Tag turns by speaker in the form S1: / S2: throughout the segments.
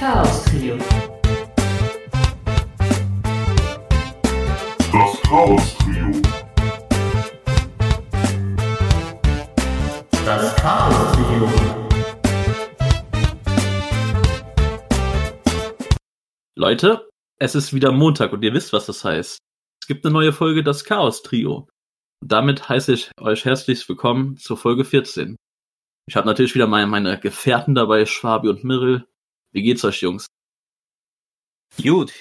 S1: Chaos Trio.
S2: Das Chaos Trio.
S1: Das Chaos Trio.
S3: Leute, es ist wieder Montag und ihr wisst, was das heißt. Es gibt eine neue Folge Das Chaos Trio. Und damit heiße ich euch herzlich willkommen zur Folge 14. Ich habe natürlich wieder meine, meine Gefährten dabei, Schwabi und Mirrell. Wie geht's euch, Jungs?
S4: Gut.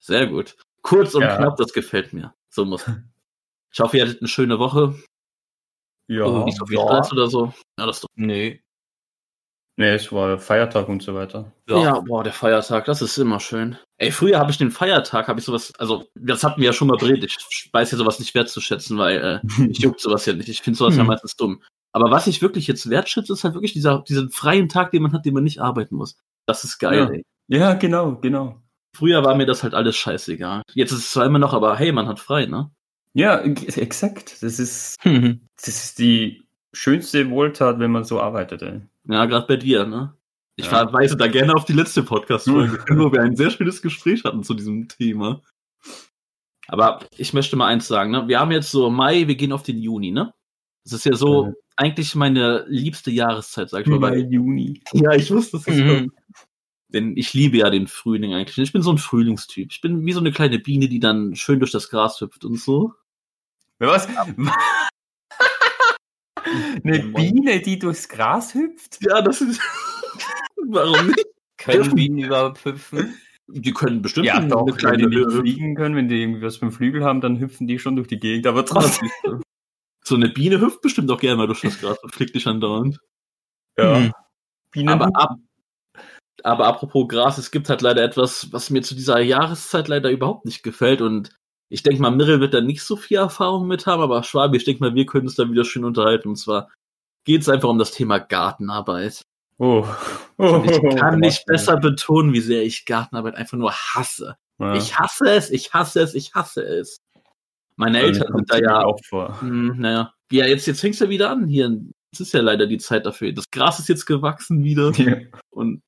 S3: Sehr gut. Kurz und
S4: Ja.
S3: knapp, das gefällt mir. So muss. Ich hoffe, ihr hattet eine schöne Woche.
S4: Ja.
S3: Oh, nicht so viel
S4: ja.
S3: Stress oder so. Ja, das ist doch.
S4: Nee. Nee, es war Feiertag und so weiter.
S3: Ja. boah, der Feiertag, das ist immer schön. Ey, früher habe ich den Feiertag, habe ich sowas, also das hatten wir ja schon mal beredet. Ich weiß ja sowas nicht wertzuschätzen, weil äh, ich juckt sowas ja nicht. Ich finde sowas ja
S4: Hm.
S3: meistens dumm. Aber was ich wirklich jetzt wertschätze, ist halt wirklich dieser, diesen freien Tag, den man hat, den man nicht arbeiten muss. Das ist geil,
S4: Ja.
S3: ey.
S4: Ja, genau, genau.
S3: Früher war mir das halt alles scheißegal. Jetzt ist es zwar immer noch, aber hey, man hat frei, ne?
S4: Ja, ex- exakt. Das ist, das ist die schönste Wohltat, wenn man so arbeitet, ey.
S3: Ja, gerade bei dir, ne? Ich
S4: Ja.
S3: verweise da gerne auf die letzte Podcast-Folge, wo wir ein sehr schönes Gespräch hatten zu diesem Thema. Aber ich möchte mal eins sagen, ne? Wir haben jetzt so Mai, wir gehen auf den Juni, ne? Das ist ja so
S4: Ja.
S3: Eigentlich meine liebste Jahreszeit, sag ich mal. Weil,
S4: Juni.
S3: ja, ich wusste es.
S4: Mhm.
S3: Denn ich liebe ja den Frühling eigentlich. Ich bin so ein Frühlingstyp. Ich bin wie so eine kleine Biene, die dann schön durch das Gras hüpft und so.
S4: Was? Eine Biene, die durchs Gras hüpft?
S3: Ja, das ist. Warum nicht?
S5: Können Bienen überhaupt hüpfen?
S3: Die können bestimmt
S4: Ja,
S3: eine
S4: doch, wenn
S3: kleine
S4: die nicht
S3: Höhe
S4: fliegen können, wenn die irgendwie was vom Flügel haben, dann hüpfen die schon durch die Gegend, aber trotzdem.
S3: So eine Biene hüpft bestimmt auch gerne mal durch das Gras und fliegt dich andauernd.
S4: ja.
S5: Mhm.
S4: Bienen
S3: Aber, ab, aber apropos Gras, es gibt halt leider etwas, was mir zu dieser Jahreszeit leider überhaupt nicht gefällt. Und ich denke mal, Mirrell wird da nicht so viel Erfahrung mit haben, aber Schwabi, ich denke mal, wir können uns da wieder schön unterhalten. Und zwar geht es einfach um das Thema Gartenarbeit.
S4: Oh.
S3: Und ich kann nicht besser betonen, wie sehr ich Gartenarbeit einfach nur hasse.
S4: Ja.
S3: Ich hasse es, ich hasse es, ich hasse es. Meine Eltern sind da ja
S4: auch vor.
S3: Hm, naja. Ja, jetzt, jetzt fängst du wieder an hier. Es ist ja leider die Zeit dafür. Das Gras ist jetzt gewachsen wieder.
S4: Ja.
S3: Und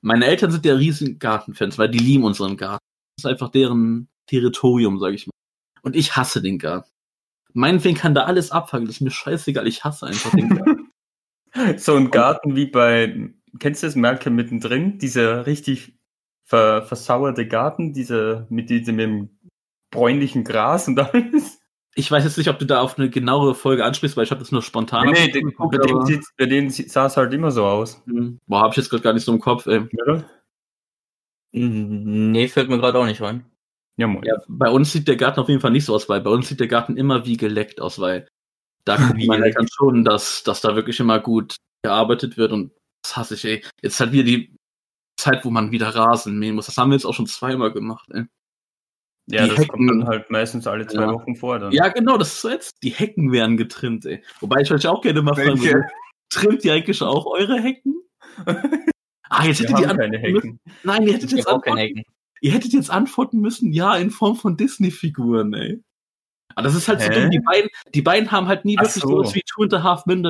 S3: meine Eltern sind ja riesen Gartenfans, weil die lieben unseren Garten. Das ist einfach deren Territorium, sag ich mal. Und ich hasse den Garten. Meinetwegen kann da alles abfangen. Das ist mir scheißegal. Ich hasse einfach den Garten.
S4: So ein Garten wie bei, kennst du das Malcolm mittendrin? Dieser richtig ver, versauerte Garten, dieser mit diesem mit dem bräunlichen Gras und alles.
S3: Ich weiß jetzt nicht, ob du da auf eine genauere Folge ansprichst, weil ich habe das nur spontan
S4: nee, den,
S3: geguckt,
S4: bei, dem sieht, bei denen sieht- sah es halt immer so aus.
S3: Hm, Boah, hab ich jetzt gerade gar nicht so im Kopf, ey.
S4: Oder?
S5: Nee, fällt mir gerade auch nicht rein.
S4: Ja, moin.
S3: Ja, bei uns sieht der Garten auf jeden Fall nicht so aus, weil bei uns sieht der Garten immer wie geleckt aus, weil da
S4: Wie
S3: meine
S4: geleckt.
S3: Eltern schon, dass, dass da wirklich immer gut gearbeitet wird und das hasse ich, ey. Jetzt halt wieder die Zeit, wo man wieder Rasen mähen muss. Das haben wir jetzt auch schon zweimal gemacht, ey.
S4: Ja,
S3: die
S4: das
S3: Hecken-
S4: kommt dann halt meistens alle zwei
S3: Ja.
S4: Wochen vor. Dann.
S3: Ja, genau, das ist so jetzt. Die Hecken werden getrimmt, ey. Wobei ich euch auch gerne mal fragen würde, trimmt ihr eigentlich auch eure Hecken? Ah, jetzt hättet ihr
S4: keine
S3: müssen.
S4: Hecken.
S3: Nein, ihr hättet
S5: Ich
S3: jetzt
S5: hab auch keine
S3: antworten, ihr hättet jetzt antworten müssen, ja, in Form von Disney-Figuren, ey. Aber das ist halt so
S4: Hä?
S3: dumm. Die beiden, die beiden haben halt nie
S4: Ach
S3: wirklich
S4: so.
S3: sowas wie Two and a Half Men,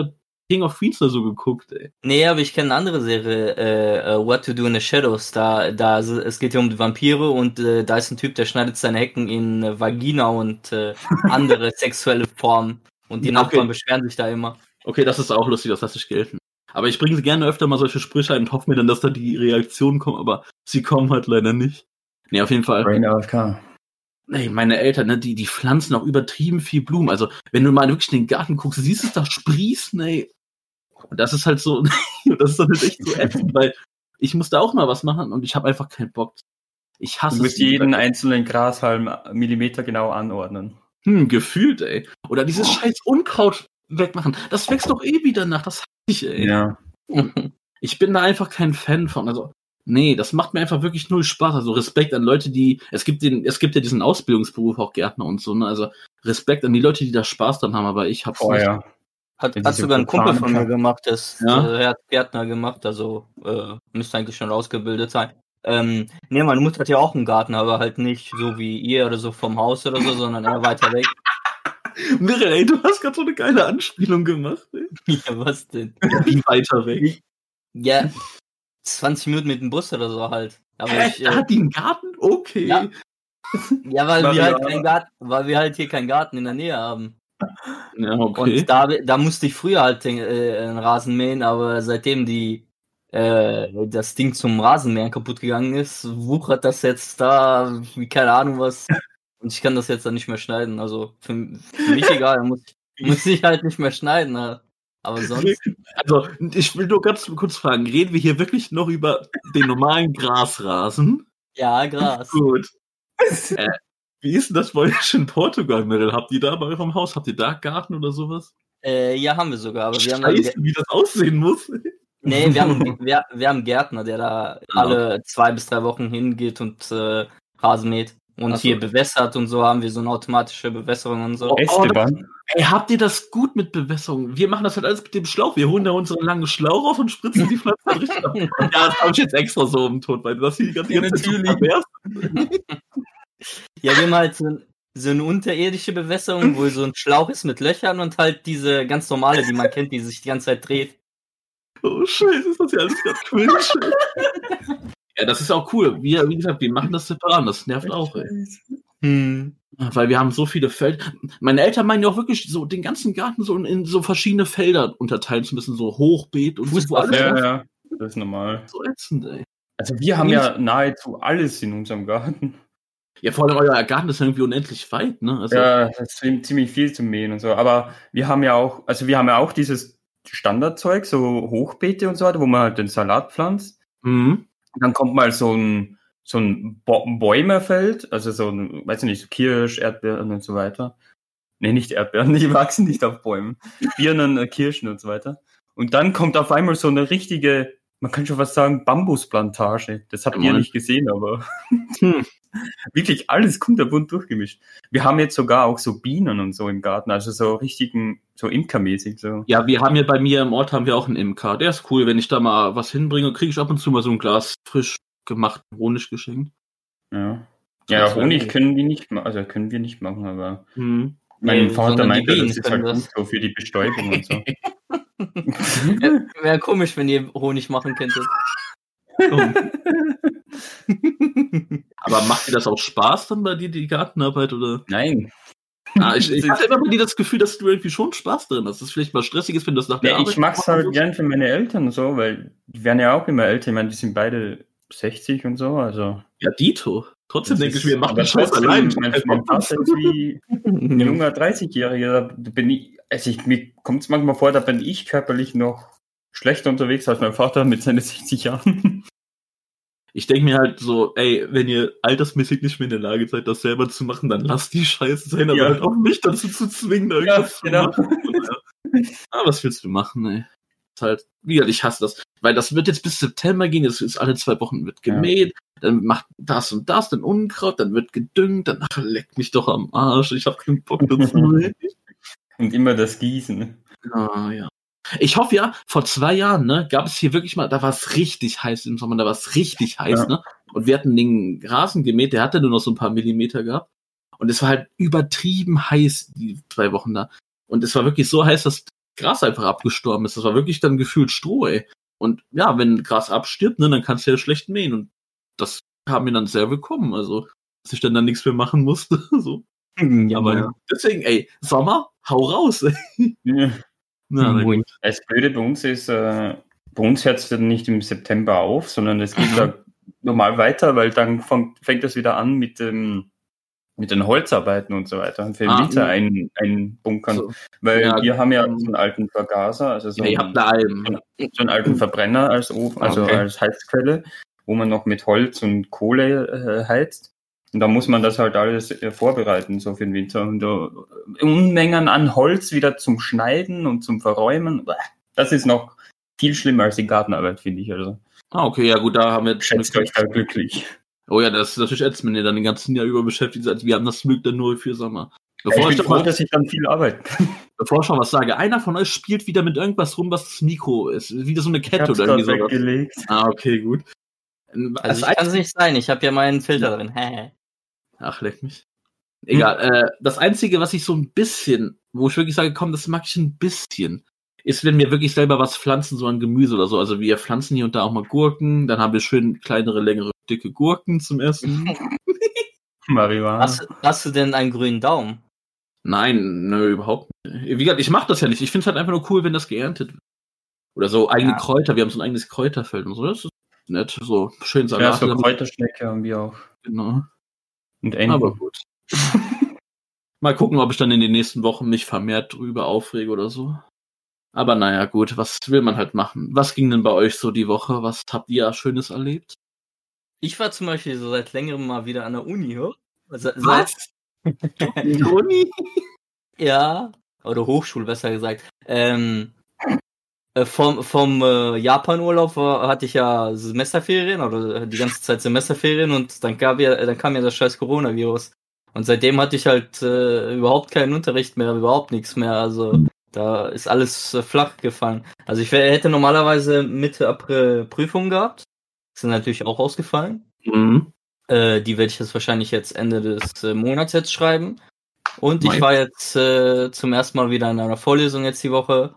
S3: King of Queens oder so geguckt, ey.
S5: Nee, aber ich kenne eine andere Serie, äh, äh, What to Do in the Shadows. Da, da, es geht ja um die Vampire und äh, da ist ein Typ, der schneidet seine Hecken in äh, Vagina und äh, andere sexuelle Formen. Und die
S3: Ja, okay.
S5: Nachbarn beschweren sich da immer.
S3: Okay, das ist auch lustig, das lasse ich gelten. Aber ich bringe gerne öfter mal solche Sprüche ein und hoffe mir dann, dass da die Reaktionen kommen, aber sie kommen halt leider nicht. Nee, auf jeden Fall.
S4: Brain AFK.
S3: Ey, meine Eltern, ne, die, die pflanzen auch übertrieben viel Blumen. Also, wenn du mal wirklich in den Garten guckst, siehst du es da sprießen, ey. Und das ist halt so, das ist halt echt so ätzend, weil ich muss da auch mal was machen und ich habe einfach keinen Bock. Ich hasse
S4: Du musst jeden einzelnen Grashalm Millimeter genau anordnen.
S3: Hm, gefühlt, ey. Oder dieses scheiß Unkraut wegmachen. Das wächst doch eh wieder nach. Das hasse ich, ey.
S4: Ja.
S3: Ich bin da einfach kein Fan von. Also, nee, das macht mir einfach wirklich null Spaß. Also Respekt an Leute, die. Es gibt den, es gibt ja diesen Ausbildungsberuf auch Gärtner und so, ne? Also Respekt an die Leute, die da Spaß dran haben, aber ich hab's
S4: Oh
S3: nicht.
S4: ja.
S5: Hat, hat sogar ein Kumpel von mir gemacht, das
S3: Ja?
S5: äh, hat Gärtner gemacht, also äh, müsste eigentlich schon ausgebildet sein. Ähm, nee, meine Mutter hat ja auch einen Garten, aber halt nicht so wie ihr oder so vom Haus oder so, sondern eher weiter weg.
S3: Mirel, ey, du hast gerade so eine geile Anspielung gemacht, ey.
S5: ja, was denn?
S3: Wie weiter weg.
S5: Ja, 20 Minuten mit dem Bus oder so halt. Aber
S3: Hä?
S5: ich, äh,
S3: hat die einen Garten? Okay.
S5: Ja. ja, weil wir halt Garten, weil wir halt hier keinen Garten in der Nähe haben.
S3: Ja, okay.
S5: Und da, da musste ich früher halt den, äh, einen Rasen mähen, aber seitdem die äh, das Ding zum Rasenmähen kaputt gegangen ist, wuchert das jetzt da wie keine Ahnung was. Und ich kann das jetzt dann nicht mehr schneiden. Also für, für mich egal, muss, muss ich halt nicht mehr schneiden. ne? Aber sonst.
S3: Also, ich will nur ganz kurz fragen, reden wir hier wirklich noch über den normalen Grasrasen?
S5: Ja, Gras.
S3: Gut. äh, wie ist denn das bei euch in Portugal, Meryl? Habt ihr da bei eurem Haus, habt ihr da Garten oder sowas?
S5: Äh, ja, haben wir sogar, aber wir haben,
S3: Scheiße, wie das aussehen muss.
S5: nee, wir haben, wir, wir haben einen Gärtner, der da
S3: Ah,
S5: alle zwei bis drei Wochen hingeht und äh, Rasen mäht. Und
S3: Ach so.
S5: hier bewässert und so haben wir so eine automatische Bewässerung und so.
S3: Oh,
S4: Esteban.
S3: Ey, habt ihr das gut mit Bewässerung? Wir machen das halt alles mit dem Schlauch. Wir holen da unseren langen Schlauch raus und spritzen die Pflanzen richtig ab. Ja, das habe ich jetzt extra so im Tod, weil du das hier die ganze Zeit
S4: natürlich.
S5: Ja, wir haben halt so, ein- so eine unterirdische Bewässerung, wo so ein Schlauch ist mit Löchern und halt diese ganz normale, die man kennt, die sich die ganze Zeit dreht.
S3: Oh, scheiße, ist das ja alles gerade cringe. ja, das ist auch cool. Wir, wie gesagt, wir machen das separat. Das nervt auch, ey.
S5: Hm.
S3: Weil wir haben so viele Felder. Meine Eltern meinen ja auch wirklich so den ganzen Garten so in, in so verschiedene Felder unterteilen zu müssen, so Hochbeet und so. wo alles
S4: Ja, ja, das ist normal.
S3: so ätzend, ey.
S4: Also wir haben ja nahezu alles in unserem Garten.
S3: Ja, vor allem euer Garten ist irgendwie unendlich weit, ne? Also,
S4: Ja, das ist ziem- ziemlich viel zu mähen und so. Aber wir haben ja auch, also wir haben ja auch dieses Standardzeug, so Hochbeete und so weiter, wo man halt den Salat pflanzt.
S3: Mhm.
S4: Dann kommt mal so ein, so ein Bo Bäumerfeld, also so ein, weiß ich nicht, so Kirsch, Erdbeeren und so weiter. Nee, nicht Erdbeeren, die wachsen nicht auf Bäumen. Birnen, äh, Kirschen und so weiter. Und dann kommt auf einmal so eine richtige, man kann schon fast sagen, Bambusplantage. Das habt
S3: Ja,
S4: ihr nicht gesehen, aber
S3: Hm.
S4: wirklich alles kunterbunt durchgemischt. Wir haben jetzt sogar auch so Bienen und so im Garten, also so richtigen, so imkermäßig so.
S3: Ja, wir haben hier bei mir im Ort haben wir auch einen Imker. Der ist cool. Wenn ich da mal was hinbringe, kriege ich ab und zu mal so ein Glas frisch gemachten Honig geschenkt.
S4: Ja. Ja, Honig können die nicht machen, also können wir nicht machen, aber
S3: Mhm.
S4: mein
S5: Nee,
S4: Vater meinte, das ist halt gut so für die Bestäubung und so.
S5: Wäre komisch, wenn ihr Honig machen könntet.
S3: Aber macht dir das auch Spaß dann bei dir, die Gartenarbeit? Oder?
S4: Nein.
S3: Ah, ich, ich hatte immer bei dir das Gefühl, dass du irgendwie schon Spaß drin hast. Dass es vielleicht mal stressig ist, wenn du das nach der
S4: Ja,
S3: Arbeit
S4: ich mach's
S3: machst
S4: halt
S3: so.
S4: gern für meine Eltern so, weil die werden ja auch immer älter. Ich meine, die sind beide 60 und so, also.
S3: Ja, Dito. Trotzdem
S4: das
S3: denke ich
S4: ist-
S3: mir, mach den Scheiß allein.
S4: Mein, mein Vater ist wie ein junger 30-Jähriger. Da bin ich, also ich, mir kommt es manchmal vor, da bin ich körperlich noch schlechter unterwegs als mein Vater mit seinen 60 Jahren.
S3: Ich denke mir halt so, ey, wenn ihr altersmäßig nicht mehr in der Lage seid, das selber zu machen, dann lasst die Scheiße sein, aber
S4: Ja.
S3: halt auch mich dazu zu zwingen, da irgendwas
S4: Ja, genau.
S3: zu machen. Ja. Ah, was willst du machen, ey? Ist halt, wie gesagt, ich hasse das. Weil das wird jetzt bis September gehen, es ist alle zwei Wochen wird
S4: Ja.
S3: gemäht, dann macht das und das, dann Unkraut, dann wird gedüngt, danach leckt mich doch am Arsch, ich hab keinen Bock dazu.
S4: Und immer das Gießen.
S3: Ah, ja. Ich hoffe ja, vor zwei Jahren, ne, gab es hier wirklich mal, da war es richtig heiß im Sommer, da war es richtig heiß,
S4: Ja.
S3: ne? Und wir hatten den Rasen gemäht, der hatte nur noch so ein paar Millimeter gehabt. Und es war halt übertrieben heiß, die zwei Wochen da. Und es war wirklich so heiß, dass Gras einfach abgestorben ist. Das war wirklich dann gefühlt Stroh, ey. Und ja, wenn Gras abstirbt, ne, dann kannst du ja schlecht mähen. Und das kam mir dann sehr willkommen. Also, dass ich dann da nichts mehr machen musste. so.
S5: Ja,
S3: Aber ja. Deswegen, ey, Sommer, hau raus.
S4: Ja.
S3: Na.
S4: Das Blöde bei uns ist, äh, bei uns hört es dann nicht im September auf, sondern es geht da normal weiter, weil dann fängt, fängt das wieder an mit dem mit den Holzarbeiten und so weiter und für den
S3: Ah,
S4: Winter
S3: mhm.
S4: ein, einbunkern.
S3: So.
S4: Weil
S3: Ja,
S4: wir haben ja
S3: mhm.
S4: so einen alten Vergaser, also so,
S3: Ja,
S4: einen, so einen alten Verbrenner als Ofen, also
S3: Okay.
S4: als Heizquelle, wo man noch mit Holz und Kohle äh, heizt. Und da muss man das halt alles äh, vorbereiten, so für den Winter. Und da, Unmengen an Holz wieder zum Schneiden und zum Verräumen. Das ist noch viel schlimmer als die Gartenarbeit, finde ich. Also
S3: Ah, okay, ja gut, da haben wir jetzt
S4: schätzt euch da glücklich.
S3: Oh ja, das ist natürlich ätzend, wenn ihr dann den ganzen Jahr über beschäftigt seid. Wir haben das Glück dann nur für Sommer. Bevor ich,
S4: bin froh,
S3: mal,
S4: dass ich dann viel arbeiten kann.
S3: bevor ich schon was sage, einer von euch spielt wieder mit irgendwas rum, was das Mikro ist. Wieder so eine Kette oder irgendwie sowas. Ah, okay, gut. Das
S5: Also ich kann es nicht sein, ich habe ja meinen Filter drin. Hä?
S3: Ach, leck mich. Egal. Äh, das Einzige, was ich so ein bisschen, wo ich wirklich sage, komm, das mag ich ein bisschen, ist, wenn wir wirklich selber was pflanzen, so an Gemüse oder so. Also wir pflanzen hier und da auch mal Gurken, dann haben wir schön kleinere, längere, dicke Gurken zum Essen.
S4: Marihuana.
S5: Hast, hast du denn einen grünen Daumen?
S3: Nein, nö, überhaupt nicht. Wie gesagt, ich mache das ja nicht. Ich finde es halt einfach nur cool, wenn das geerntet wird. Oder so eigene
S5: Ja.
S3: Kräuter. Wir haben so ein eigenes Kräuterfeld und so. Das ist nett. So schön
S4: ja,
S3: Salat.
S4: so
S3: damit-
S4: Kräuterschnecke haben wir auch.
S3: genau.
S4: Und Enten.
S3: Aber gut. Mal gucken, ob ich dann in den nächsten Wochen mich vermehrt drüber aufrege oder so. Aber naja, gut, was will man halt machen? Was ging denn bei euch so die Woche? Was habt ihr Schönes erlebt?
S5: Ich war zum Beispiel so seit längerem mal wieder an der Uni, hör? Se- Seit,
S3: Uni?
S5: ja, oder Hochschule besser gesagt. Ähm, äh, vom vom äh, Japan-Urlaub war- hatte ich ja Semesterferien oder die ganze Zeit Semesterferien und dann gab ja, dann kam ja das scheiß Coronavirus. Und seitdem hatte ich halt äh, überhaupt keinen Unterricht mehr, überhaupt nichts mehr. Also da ist alles äh, flach gefallen. Also ich wär- hätte normalerweise Mitte April Prüfungen gehabt. Sind natürlich auch ausgefallen.
S3: Mhm.
S5: Äh, die werde ich jetzt wahrscheinlich jetzt Ende des äh, Monats jetzt schreiben. Und ich war jetzt äh, zum ersten Mal wieder in einer Vorlesung jetzt die Woche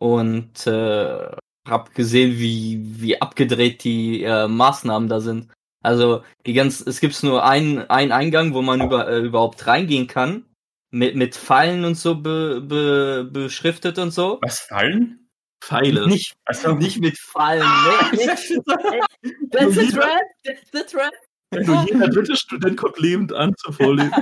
S5: und äh, habe gesehen, wie, wie abgedreht die äh, Maßnahmen da sind. Also die ganz, es gibt nur einen, einen Eingang, wo man über, äh, überhaupt reingehen kann, mit, mit Pfeilen und so be, be, beschriftet und so.
S4: Was fallen?
S3: Pfeile.
S5: Nicht,
S4: Also
S5: nicht mit Pfeilen, ne? Nicht- That's the trap, that's the trap.
S3: Nur jeder dritte Student kommt lebend an zur Vorlesung.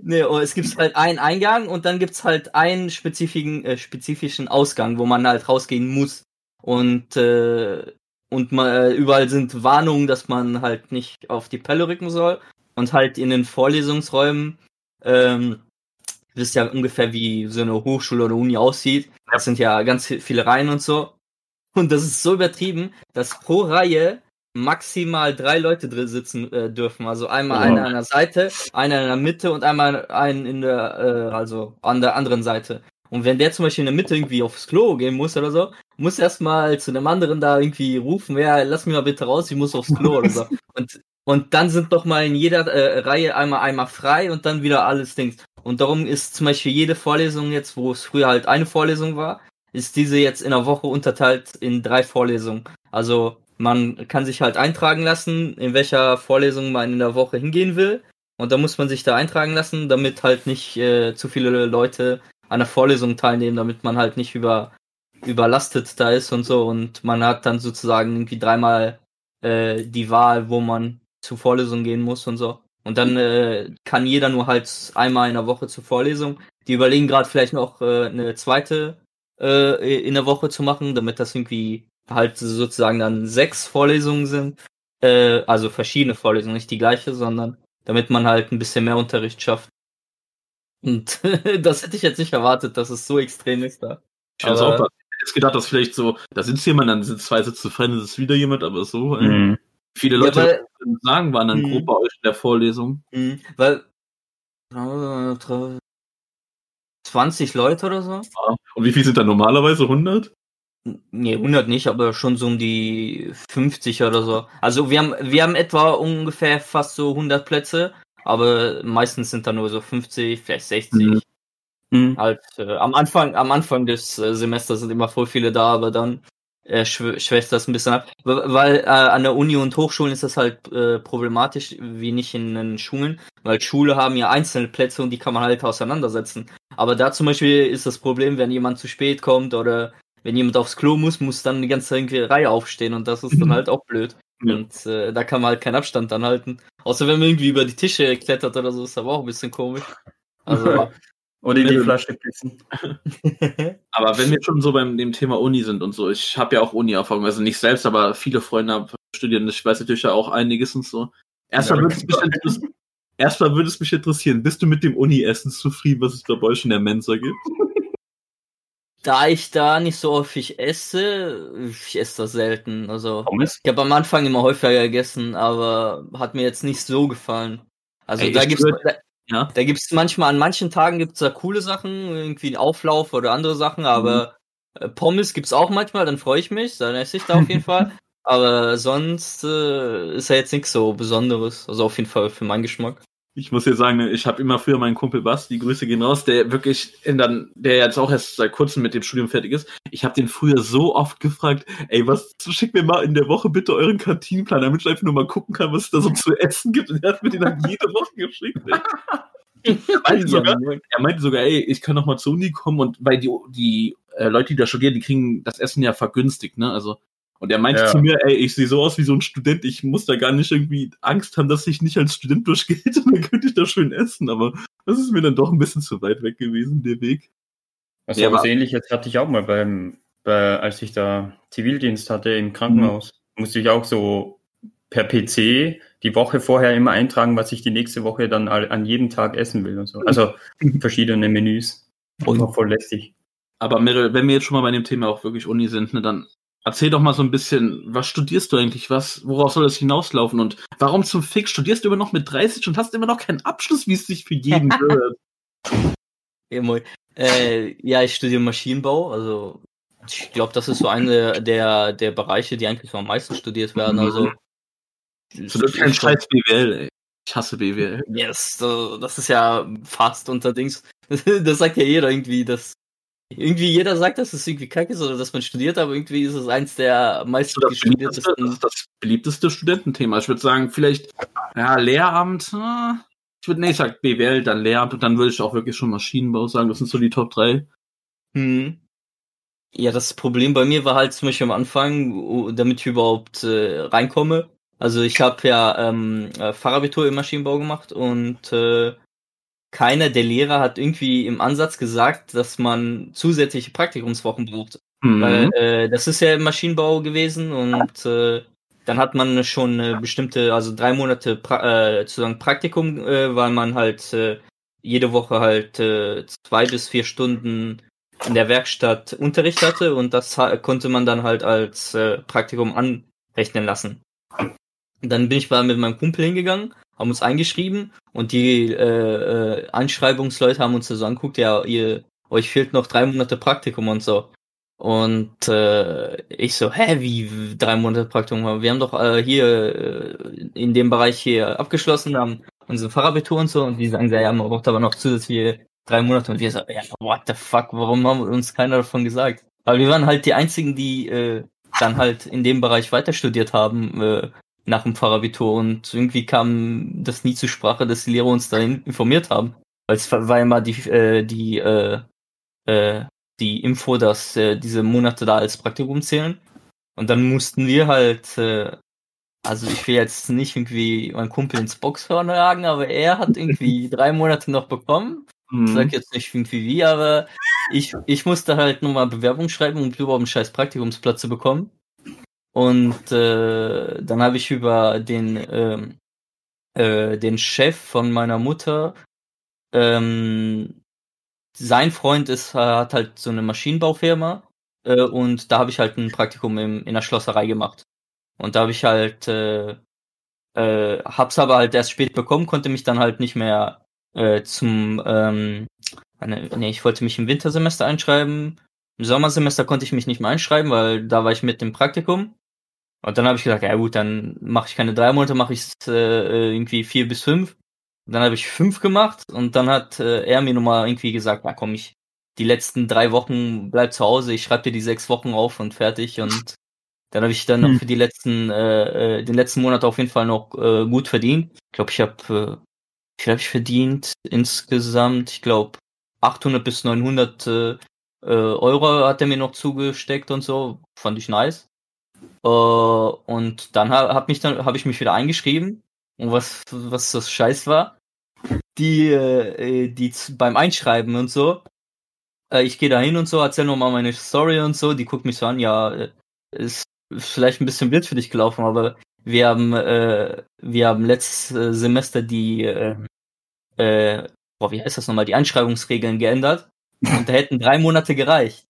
S5: Nee, oh, es gibt halt einen Eingang und dann gibt's halt einen spezifischen, äh, spezifischen Ausgang, wo man halt rausgehen muss. Und, äh, und mal, äh, überall sind Warnungen, dass man halt nicht auf die Pelle rücken soll. Und halt in den Vorlesungsräumen, ähm, wisst ja ungefähr, wie so eine Hochschule oder Uni aussieht. Das sind ja ganz viele Reihen und so. Und das ist so übertrieben, dass pro Reihe maximal drei Leute drin sitzen äh, dürfen. Also einmal
S3: Oh.
S5: einer an der Seite, einer in der Mitte und einmal einen in der, äh, also an der anderen Seite. Und wenn der zum Beispiel in der Mitte irgendwie aufs Klo gehen muss oder so, muss erstmal zu einem anderen da irgendwie rufen, ja, lass mich mal bitte raus, ich muss aufs Klo oder so. Und, und dann sind doch mal in jeder äh, Reihe einmal einmal frei und dann wieder alles Dings. Und darum ist zum Beispiel jede Vorlesung jetzt, wo es früher halt eine Vorlesung war, ist diese jetzt in der Woche unterteilt in drei Vorlesungen. Also man kann sich halt eintragen lassen, in welcher Vorlesung man in der Woche hingehen will. Und da muss man sich da eintragen lassen, damit halt nicht äh, zu viele Leute an der Vorlesung teilnehmen, damit man halt nicht über, überlastet da ist und so. Und man hat dann sozusagen irgendwie dreimal äh, die Wahl, wo man zur Vorlesung gehen muss und so. Und dann äh, kann jeder nur halt einmal in der Woche zur Vorlesung. Die überlegen gerade vielleicht noch äh, eine zweite äh, in der Woche zu machen, damit das irgendwie halt sozusagen dann sechs Vorlesungen sind. Äh, also verschiedene Vorlesungen, nicht die gleiche, sondern damit man halt ein bisschen mehr Unterricht schafft. Und das hätte ich jetzt nicht erwartet, dass es so extrem ist da.
S3: Ich hätte auch jetzt gedacht, dass vielleicht so, da sitzt jemand, dann sind zwei Sitze frei, dann ist es wieder jemand, aber so. äh,
S4: Mhm.
S3: Viele
S5: Ja,
S3: Leute
S5: weil-
S3: würden sagen, waren dann
S5: Mhm.
S3: grob bei euch in der Vorlesung.
S5: Mhm, weil 20 Leute oder so?
S3: Und wie viel sind da normalerweise? 100?
S5: Nee, 100 nicht, aber schon so um die 50 oder so. Also wir haben, wir haben etwa ungefähr fast so 100 Plätze, aber meistens sind da nur so 50, vielleicht 60.
S3: Mhm.
S4: Mhm.
S5: Halt, äh, am Anfang, am Anfang des äh, Semesters sind immer voll viele da, aber dann äh, schw schwächt das ein bisschen ab. Weil äh, an der Uni und Hochschulen ist das halt äh, problematisch, wie nicht in den Schulen, weil Schule haben ja einzelne Plätze und die kann man halt auseinandersetzen. Aber da zum Beispiel ist das Problem, wenn jemand zu spät kommt oder wenn jemand aufs Klo muss, muss dann die ganze irgendwie Reihe aufstehen und das ist dann
S3: Mhm.
S5: halt auch blöd.
S3: Ja.
S5: Und äh, da kann man halt keinen Abstand dann halten. Außer wenn man irgendwie über die Tische klettert oder so, ist aber auch ein bisschen komisch. Also,
S4: Oder in die. Flasche pissen.
S3: Aber wenn wir schon so beim dem Thema Uni sind und so, ich habe ja auch Uni-Erfahrung, also nicht selbst, aber viele Freunde haben studiert, ich weiß natürlich ja auch einiges und so. Erstmal
S4: Ja,
S3: würde es mich, interess- erstmal würde es mich interessieren, bist du mit dem Uni-Essen zufrieden, was es bei euch in der Mensa gibt?
S5: Da ich da nicht so häufig esse, ich esse das selten. Also
S4: Pommes?
S5: ich habe am Anfang immer häufiger gegessen, aber hat mir jetzt nicht so gefallen. Also
S3: Ey,
S5: da
S3: ich
S5: gibt's
S3: würd-
S5: da,
S3: Ja.
S5: da gibt's manchmal an manchen Tagen gibt's da coole Sachen, irgendwie einen Auflauf oder andere Sachen, aber äh, Pommes gibt's auch manchmal, dann freue ich mich, dann esse ich da auf jeden Fall. Aber sonst äh, ist ja jetzt nichts so Besonderes, also auf jeden Fall für meinen Geschmack.
S3: Ich muss dir sagen, ich habe immer früher meinen Kumpel Basti, Grüße gehen raus, der wirklich in dann, der jetzt auch erst seit kurzem mit dem Studium fertig ist. Ich habe den früher so oft gefragt, ey, was schickt mir mal in der Woche bitte euren Kantinenplan, damit ich einfach nur mal gucken kann, was es da so zu essen gibt. Und er hat mir den dann jede Woche geschickt. Ey. Er meinte, sogar, er meinte sogar, ey, ich kann noch mal zur Uni kommen und weil die, die äh, Leute, die da studieren, die kriegen das Essen ja vergünstigt, ne? Also und er meinte
S4: Ja.
S3: zu mir, ey, ich sehe so aus wie so ein Student, ich muss da gar nicht irgendwie Angst haben, dass ich nicht als Student durchgehe, und dann könnte ich da schön essen, aber das ist mir dann doch ein bisschen zu weit weg gewesen, der Weg.
S4: Also
S3: Ja,
S4: was ähnliches hatte ich auch mal beim, bei, als ich da Zivildienst hatte im Krankenhaus. Musste ich auch so per PC die Woche vorher immer eintragen, was ich die nächste Woche dann an jedem Tag essen will und so. Also verschiedene Menüs. Und voll lästig.
S3: Aber Meryl, wenn wir jetzt schon mal bei dem Thema auch wirklich Uni sind, ne, dann erzähl doch mal so ein bisschen, was studierst du eigentlich, was, worauf soll das hinauslaufen und warum zum Fick studierst du immer noch mit 30 und hast immer noch keinen Abschluss, wie es sich für jeden gehört?
S5: Ja, moin. Äh, ja, ich studiere Maschinenbau, also ich glaube, das ist so eine der, der Bereiche, die eigentlich so am meisten studiert werden. Also
S3: So, das ist kein scheiß BWL, ey. Ich hasse BWL.
S5: Yes, so, das ist ja fast unter Dings. Das sagt ja jeder irgendwie, dass irgendwie jeder sagt, dass es irgendwie kacke ist oder dass man studiert, aber irgendwie ist es eins der meist
S3: das, beliebteste, das ist das beliebteste Studententhema. Ich würde sagen, vielleicht, ja, Lehramt, äh, ich würde, nee, ich sag BWL, dann Lehramt und dann würde ich auch wirklich schon Maschinenbau sagen. Das sind so die Top 3.
S5: Hm. Ja, das Problem bei mir war halt zum Beispiel am Anfang, damit ich überhaupt äh, reinkomme. Also ich habe ja ähm, äh, Fachabitur im Maschinenbau gemacht und äh, keiner der Lehrer hat irgendwie im Ansatz gesagt, dass man zusätzliche Praktikumswochen braucht. Weil
S3: Mhm.
S5: äh, das ist ja im Maschinenbau gewesen und äh, dann hat man schon eine bestimmte, also drei Monate pra äh, sozusagen Praktikum, äh, weil man halt äh, jede Woche halt äh, zwei bis vier Stunden in der Werkstatt Unterricht hatte und das konnte man dann halt als äh, Praktikum anrechnen lassen. Dann bin ich mal mit meinem Kumpel hingegangen, haben uns eingeschrieben und die äh, äh, Einschreibungsleute haben uns das so anguckt, ja, ihr, euch fehlt noch drei Monate Praktikum und so. Und äh, ich so, hä, wie drei Monate Praktikum? Wir haben doch äh, hier äh, in dem Bereich hier abgeschlossen, haben unsere Fachabitur und so und die sagen, ja, man braucht aber noch zusätzliche drei Monate und wir so, ja, what the fuck, warum haben uns keiner davon gesagt? Aber wir waren halt die einzigen, die äh, dann halt in dem Bereich weiter studiert haben äh, nach dem Fachabitur und irgendwie kam das nie zur Sprache, dass die Lehrer uns dahin informiert haben. Weil es war immer die, äh, die, äh, äh, die Info, dass äh, diese Monate da als Praktikum zählen. Und dann mussten wir halt, äh, also ich will jetzt nicht irgendwie meinen Kumpel ins Boxhorn jagen, aber er hat irgendwie drei Monate noch bekommen. Ich
S3: Mhm.
S5: sag jetzt nicht irgendwie wie, aber ich, ich musste halt nochmal Bewerbung schreiben, um überhaupt einen scheiß Praktikumsplatz zu bekommen. Und äh, dann habe ich über den, ähm, äh, den Chef von meiner Mutter, ähm, sein Freund ist, äh, hat halt so eine Maschinenbaufirma äh, und da habe ich halt ein Praktikum im, in der Schlosserei gemacht. Und da habe ich halt, äh, äh, hab's aber halt erst spät bekommen, konnte mich dann halt nicht mehr äh, zum, ähm, ne, nee, ich wollte mich im Wintersemester einschreiben. Im Sommersemester konnte ich mich nicht mehr einschreiben, weil da war ich mit dem Praktikum. Und dann habe ich gesagt, ja gut, dann mache ich keine drei Monate, mache ich äh, irgendwie vier bis fünf. Und dann habe ich fünf gemacht und dann hat äh, er mir nochmal irgendwie gesagt, na komm, ich die letzten drei Wochen bleib zu Hause, ich schreibe dir die sechs Wochen auf und fertig. Und dann habe ich dann noch
S3: Hm.
S5: für die letzten, äh, äh, den letzten Monat auf jeden Fall noch äh, gut verdient. Ich glaube, ich habe, äh, viel habe ich verdient? Insgesamt, ich glaube, 800 bis 900 äh, äh, Euro hat er mir noch zugesteckt und so. Fand ich nice. Äh, und dann ha hab mich dann habe ich mich wieder eingeschrieben und was was das Scheiß war, die äh, die z- beim Einschreiben und so. Äh, ich gehe da hin und so, erzähl noch mal meine Story und so. Die guckt mich so an, ja, äh, ist vielleicht ein bisschen wild für dich gelaufen, aber wir haben äh, wir haben letztes äh, Semester die äh, äh, boah, wie heißt das nochmal, die Einschreibungsregeln geändert und da hätten drei Monate gereicht.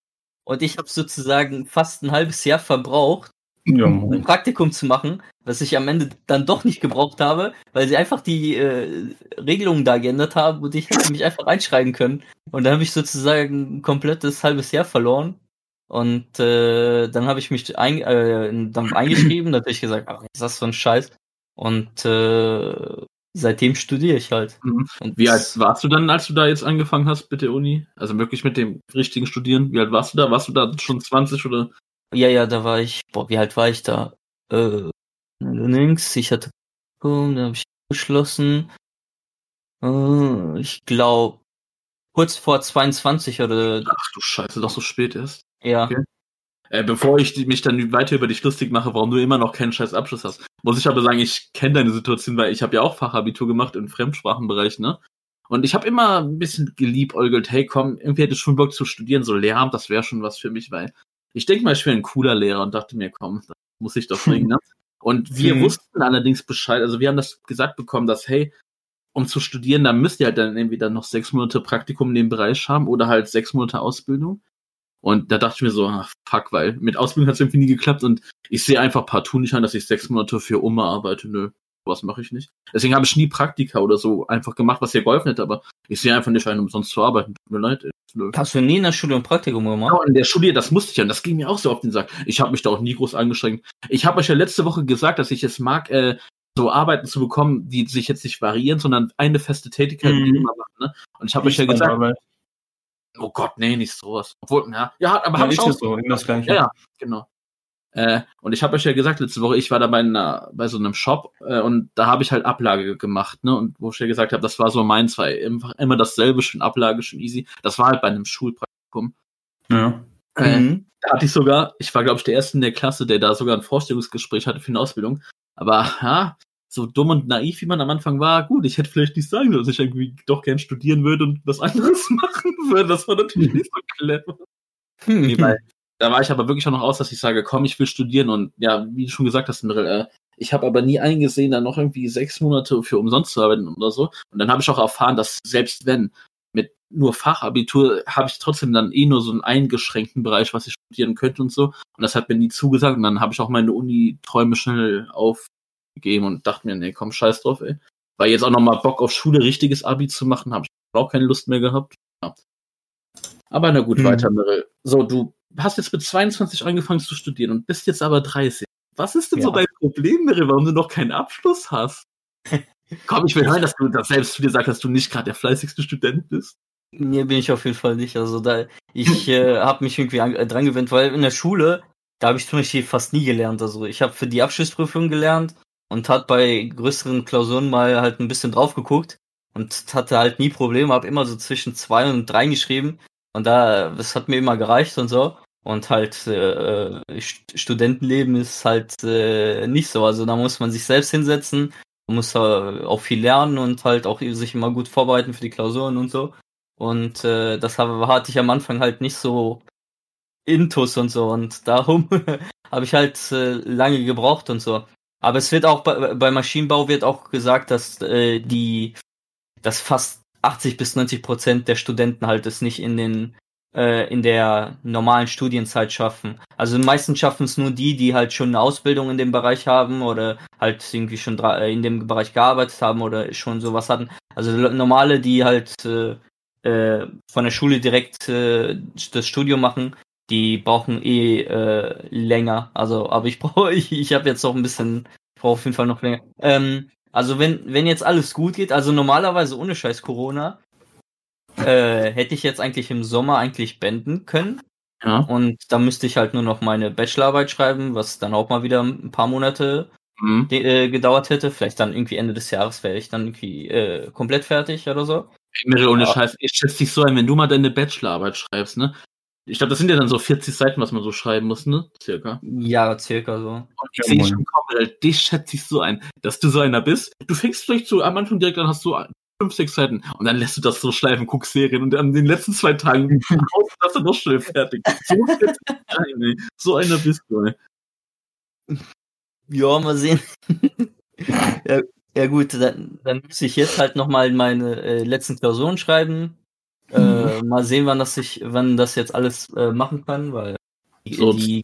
S5: Und ich habe sozusagen fast ein halbes Jahr verbraucht,
S4: Ja,
S5: um ein. Praktikum zu machen, was ich am Ende dann doch nicht gebraucht habe, weil sie einfach die äh, Regelungen da geändert haben und ich hätte mich einfach einschreiben können. Und dann habe ich sozusagen ein komplettes halbes Jahr verloren. Und äh, dann habe ich mich ein, äh, dann eingeschrieben, natürlich gesagt, ach, ist das so ein Scheiß. Und äh, seitdem studiere ich halt.
S3: Mhm.
S5: Und
S3: Wie alt warst du dann, als du da jetzt angefangen hast mit der Uni? Also wirklich mit dem richtigen Studieren? Wie alt warst du da? Warst du da schon 20 oder?
S5: Ja, ja, da war ich, boah, wie alt war ich da? Äh, links, ich hatte, dann habe ich geschlossen. Äh, ich glaube, kurz vor 22 oder,
S3: Ach du Scheiße, doch so spät ist.
S5: ja.
S3: Okay. Äh, bevor ich mich dann weiter über dich lustig mache, warum du immer noch keinen scheiß Abschluss hast, muss ich aber sagen, ich kenne deine Situation, weil ich habe ja auch Fachabitur gemacht im Fremdsprachenbereich, ne? Und ich habe immer ein bisschen geliebäugelt, hey komm, irgendwie hätte ich schon Bock zu studieren, so Lehramt, das wäre schon was für mich, weil ich denke mal, ich wäre ein cooler Lehrer und dachte mir, komm, das muss ich doch bringen, ne? Und wir
S5: Mhm.
S3: wussten allerdings Bescheid, also wir haben das gesagt bekommen, dass, hey, um zu studieren, dann müsst ihr halt dann entweder noch sechs Monate Praktikum in dem Bereich haben oder halt sechs Monate Ausbildung. Und da dachte ich mir so, ach, fuck, weil mit Ausbildung hat es irgendwie nie geklappt und ich sehe einfach partout nicht an, dass ich sechs Monate für Oma arbeite. Nö, was mache ich nicht. Deswegen habe ich nie Praktika oder so einfach gemacht, was ihr geholfen hätte, aber ich sehe einfach nicht ein, umsonst zu arbeiten. Tut mir leid. ey.
S5: Hast du nie in der Schule ein Praktikum
S3: Ja,
S5: gemacht?
S3: in der Schule, das musste ich ja, und das ging mir auch so auf den Sack. Ich habe mich da auch nie groß angestrengt. Ich habe euch ja letzte Woche gesagt, dass ich es mag, äh, so Arbeiten zu bekommen, die sich jetzt nicht variieren, sondern eine feste Tätigkeit
S4: Mhm.
S3: die immer machen. Ne? Und ich habe euch ja gesagt,
S4: Arbeit.
S3: oh Gott, nee, nicht sowas. Obwohl, ja, ja aber
S4: Ja,
S3: habe ich auch
S4: ja so, das Gleiche.
S3: ja, ja, genau. Äh, und ich habe euch ja gesagt, letzte Woche, ich war da bei, einer, bei so einem Shop äh, und da habe ich halt Ablage gemacht, ne? Und wo ich ja gesagt habe, das war so meins, weil einfach immer dasselbe, schön Ablage, schön easy. Das war halt bei einem Schulpraktikum.
S4: Ja.
S3: Äh,
S5: Mhm.
S3: da hatte ich sogar, ich war, glaube ich, der Erste in der Klasse, der da sogar ein Vorstellungsgespräch hatte für eine Ausbildung. Aber ja, so dumm und naiv, wie man am Anfang war, gut, ich hätte vielleicht nicht sagen sollen, dass ich irgendwie doch gern studieren würde und was anderes machen würde. Das war natürlich nicht so clever. Nee, weil da war ich aber wirklich auch noch aus, dass ich sage, komm, ich will studieren und ja, wie du schon gesagt hast, Mirel, äh, ich habe aber nie eingesehen, da noch irgendwie sechs Monate für umsonst zu arbeiten oder so. Und dann habe ich auch erfahren, dass selbst wenn mit nur Fachabitur habe ich trotzdem dann eh nur so einen eingeschränkten Bereich, was ich studieren könnte und so. Und das hat mir nie zugesagt. Und dann habe ich auch meine Uni-Träume schnell aufgegeben und dachte mir, nee, komm, scheiß drauf, ey. Weil jetzt auch noch mal Bock auf Schule, richtiges Abi zu machen, habe ich auch keine Lust mehr gehabt. Ja. Aber na gut,
S4: Hm.
S3: weiter, Mirel. So, du hast jetzt mit 22 angefangen zu studieren und bist jetzt aber 30. Was ist denn so
S5: Ja.
S3: dein Problem, Mirel, warum du noch keinen Abschluss hast? Komm, ich will hören, dass du das selbst zu dir sagst, dass du nicht gerade der fleißigste Student bist.
S5: Nee, bin ich auf jeden Fall nicht. Also da, ich äh, habe mich irgendwie an, äh, dran gewöhnt, weil in der Schule, da habe ich zum Beispiel fast nie gelernt. Also ich habe für die Abschlussprüfung gelernt und hat bei größeren Klausuren mal halt ein bisschen drauf geguckt und hatte halt nie Probleme, habe immer so zwischen zwei und drei geschrieben und da, das hat mir immer gereicht und so. Und halt äh, äh, St- Studentenleben ist halt äh, nicht so. Also da muss man sich selbst hinsetzen, man muss äh, auch viel lernen und halt auch sich immer gut vorbereiten für die Klausuren und so. Und äh, das hatte ich am Anfang halt nicht so intus und so. Und darum habe ich halt äh, lange gebraucht und so. Aber es wird auch bei, bei Maschinenbau wird auch gesagt, dass äh, die, dass fast 80 bis 90 Prozent der Studenten halt es nicht in den äh, in der normalen Studienzeit schaffen. Also meistens schaffen es nur die, die halt schon eine Ausbildung in dem Bereich haben oder halt irgendwie schon äh, in dem Bereich gearbeitet haben oder schon sowas hatten. Also le- normale, die halt äh, äh, von der Schule direkt äh, das Studium machen, die brauchen eh äh, länger. Also, aber ich brauche, ich, ich habe jetzt noch ein bisschen, ich brauche auf jeden Fall noch länger. Ähm, also wenn, wenn jetzt alles gut geht, also normalerweise ohne Scheiß Corona, äh, hätte ich jetzt eigentlich im Sommer eigentlich beenden können.
S3: Ja.
S5: Und da müsste ich halt nur noch meine Bachelorarbeit schreiben, was dann auch mal wieder ein paar Monate
S3: Mhm.
S5: äh, gedauert hätte. Vielleicht dann irgendwie Ende des Jahres wäre ich dann irgendwie äh, komplett fertig oder so.
S3: Mirel, ohne
S5: Ja.
S3: Scheiß, ich schätze dich so ein, wenn du mal deine Bachelorarbeit schreibst, ne? Ich glaube, das sind ja dann so 40 Seiten, was man so schreiben muss, ne? Circa.
S5: Ja, circa so.
S3: Und ich sehe schon kommen, dich schätze ich so ein, dass du so einer bist. Du fängst vielleicht so am Anfang direkt an, hast du fünf, sechs Seiten und dann lässt du das so schleifen, guckst Serien und an den letzten zwei Tagen haust du das dann noch schnell fertig. So, ein, ey. so einer bist du, ey.
S5: Ja, mal sehen. ja, ja gut, dann, dann muss ich jetzt halt nochmal meine äh, letzten Klausuren schreiben. Äh, mal sehen, wann das sich, wann das jetzt alles äh, machen kann, weil die,
S3: So.
S5: die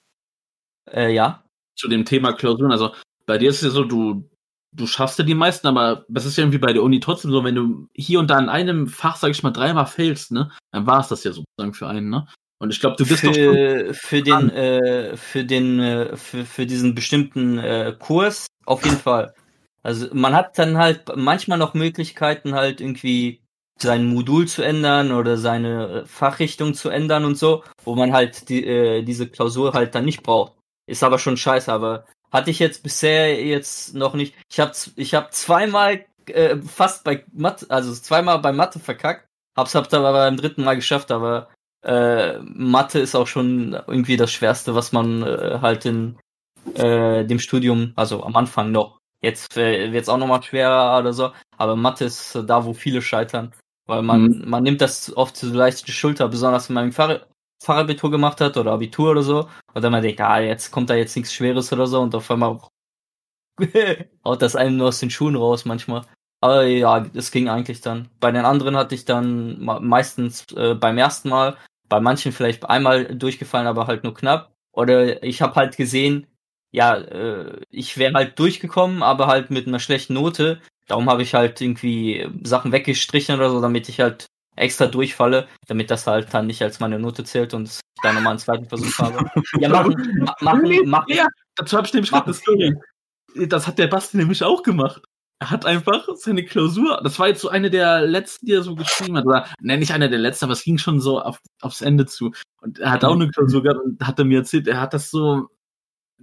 S5: äh, ja.
S3: zu dem Thema Klausuren. Also bei dir ist es ja so, du, du schaffst ja die meisten, aber das ist ja irgendwie bei der Uni trotzdem so, wenn du hier und da in einem Fach, sag ich mal, dreimal failst, ne, dann war es das ja sozusagen für einen, ne? Und ich glaube, du bist doch
S5: Für, für den, äh, für den, äh, für, für diesen bestimmten äh, Kurs auf jeden Fall. Also man hat dann halt manchmal noch Möglichkeiten halt irgendwie sein Modul zu ändern oder seine äh, Fachrichtung zu ändern und so, wo man halt die, äh, diese Klausur halt dann nicht braucht. Ist aber schon scheiße, aber hatte ich jetzt bisher jetzt noch nicht. Ich habe ich hab zweimal äh, fast bei Mathe, also zweimal bei Mathe verkackt, hab's hab's aber beim dritten Mal geschafft, aber äh, Mathe ist auch schon irgendwie das Schwerste, was man äh, halt in äh, dem Studium, also am Anfang noch. Jetzt äh, wird's auch nochmal schwerer oder so, aber Mathe ist da, wo viele scheitern. Weil man,
S3: Mhm.
S5: man nimmt das oft zu leicht die Schulter, besonders wenn man im Fahr Fachabitur gemacht hat oder Abitur oder so. Und dann man denkt, ah, jetzt kommt da jetzt nichts Schweres oder so und auf einmal haut das einem nur aus den Schuhen raus manchmal. Aber ja, es ging eigentlich dann. Bei den anderen hatte ich dann meistens äh, beim ersten Mal, bei manchen vielleicht einmal durchgefallen, aber halt nur knapp. Oder ich habe halt gesehen, ja, äh, ich wäre halt durchgekommen, aber halt mit einer schlechten Note. Darum habe ich halt irgendwie Sachen weggestrichen oder so, damit ich halt extra durchfalle, damit das halt dann nicht als meine Note zählt und ich dann nochmal einen zweiten Versuch habe. Ja, machen, ma- machen, machen.
S3: Ja, dazu habe ich nämlich gerade eine Story. Das hat der Basti nämlich auch gemacht. Er hat einfach seine Klausur, das war jetzt so eine der letzten, die er so geschrieben hat, oder nenne nicht eine der letzten, aber es ging schon so auf, aufs Ende zu. Und er hat auch eine Klausur gehabt und hat er mir erzählt, er hat das so,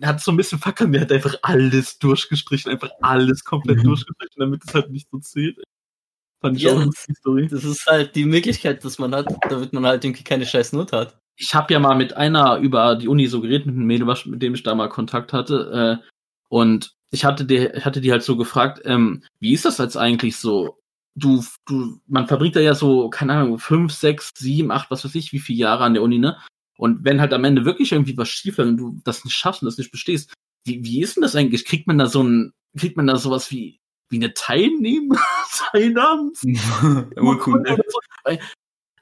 S3: hat so ein bisschen verkackt, er hat einfach alles durchgestrichen, einfach alles komplett
S4: Mhm.
S3: durchgestrichen, damit es halt nicht so zählt. Fand ich
S5: Ja,
S3: auch
S5: das-
S3: Story.
S5: Das ist halt die Möglichkeit, dass man hat, damit man halt irgendwie keine scheiß Note hat.
S3: ich habe ja mal mit einer über die Uni so geredet, mit einem Mädel, mit dem ich da mal Kontakt hatte. Äh, und ich hatte die, ich hatte die halt so gefragt, ähm, wie ist das jetzt eigentlich so? Du, du, man verbringt da ja so, keine Ahnung, fünf, sechs, sieben, acht, was weiß ich, wie viele Jahre an der Uni, ne? Und wenn halt am Ende wirklich irgendwie was schief läuft und du das nicht schaffst und das nicht bestehst, wie, wie ist denn das eigentlich? Kriegt man da so ein, kriegt man da sowas wie, wie eine Teilnehmenseinnahmens?
S4: Urkunde.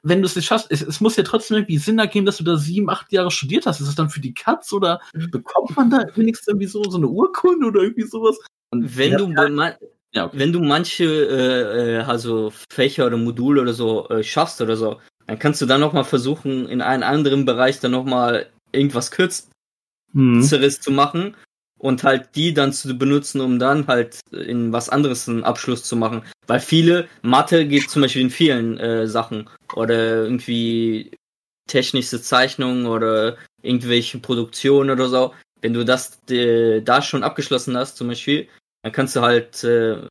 S3: wenn du es nicht schaffst, es, es muss ja trotzdem irgendwie Sinn ergeben, dass du da sieben, acht Jahre studiert hast. Ist das dann für die Katz oder bekommt man da wenigstens irgendwie so, so eine Urkunde oder irgendwie sowas? Und
S5: Wenn
S3: ja,
S5: du, man,
S3: ja, okay.
S5: wenn du manche äh, äh, also Fächer oder Module oder so äh, schaffst oder so, dann kannst du dann noch mal versuchen, in einen anderen Bereich dann noch mal irgendwas kürzeres
S3: Hm.
S5: zu machen und halt die dann zu benutzen, um dann halt in was anderes einen Abschluss zu machen. Weil viele, Mathe geht zum Beispiel in vielen äh, Sachen oder irgendwie technische Zeichnungen oder irgendwelche Produktionen oder so. Wenn du das äh, da schon abgeschlossen hast, zum Beispiel, dann kannst du halt äh,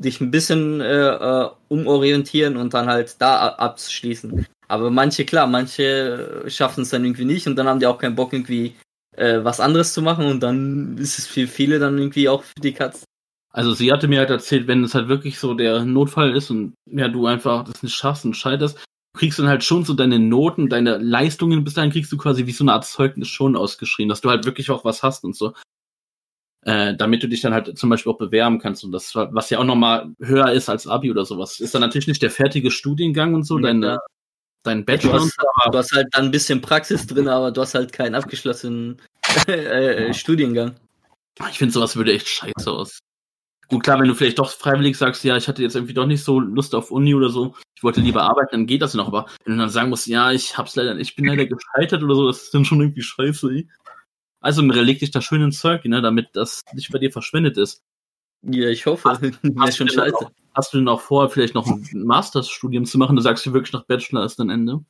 S5: dich ein bisschen äh, äh, umorientieren und dann halt da abschließen. Aber manche, klar, manche schaffen es dann irgendwie nicht und dann haben die auch keinen Bock irgendwie äh, was anderes zu machen und dann ist es für viele dann irgendwie auch für die Katz.
S3: Also sie hatte mir halt erzählt, wenn es halt wirklich so der Notfall ist und ja, du einfach das nicht schaffst und scheiterst, kriegst dann halt schon so deine Noten, deine Leistungen, bis dahin kriegst du quasi wie so eine Art Zeugnis schon ausgeschrieben, dass du halt wirklich auch was hast und so. Äh, damit du dich dann halt zum Beispiel auch bewerben kannst und das, was ja auch nochmal höher ist als Abi oder sowas. Ist dann natürlich nicht der fertige Studiengang und so,
S5: Ja.
S3: deine, dein
S5: Du
S3: Bachelor und
S5: hast, du hast halt dann ein bisschen Praxis drin, aber du hast halt keinen abgeschlossenen äh, Studiengang.
S3: Ich finde, sowas würde echt scheiße aus. Gut, klar, wenn du vielleicht doch freiwillig sagst, ja, ich hatte jetzt irgendwie doch nicht so Lust auf Uni oder so, ich wollte lieber arbeiten, dann geht das ja noch. Aber wenn du dann sagen musst, ja, ich hab's leider, ich bin leider gescheitert oder so, das ist dann schon irgendwie scheiße. Ey. Also leg dich da schön ins Zeug, ne, damit das nicht bei dir verschwendet ist.
S5: Ja, ich hoffe. Wäre
S3: Hast
S5: schon
S3: du, denn
S5: scheiße.
S3: auch, hast du denn auch vor, vielleicht noch ein Masterstudium zu machen? Du sagst du wirklich nach Bachelor ist dann Ende?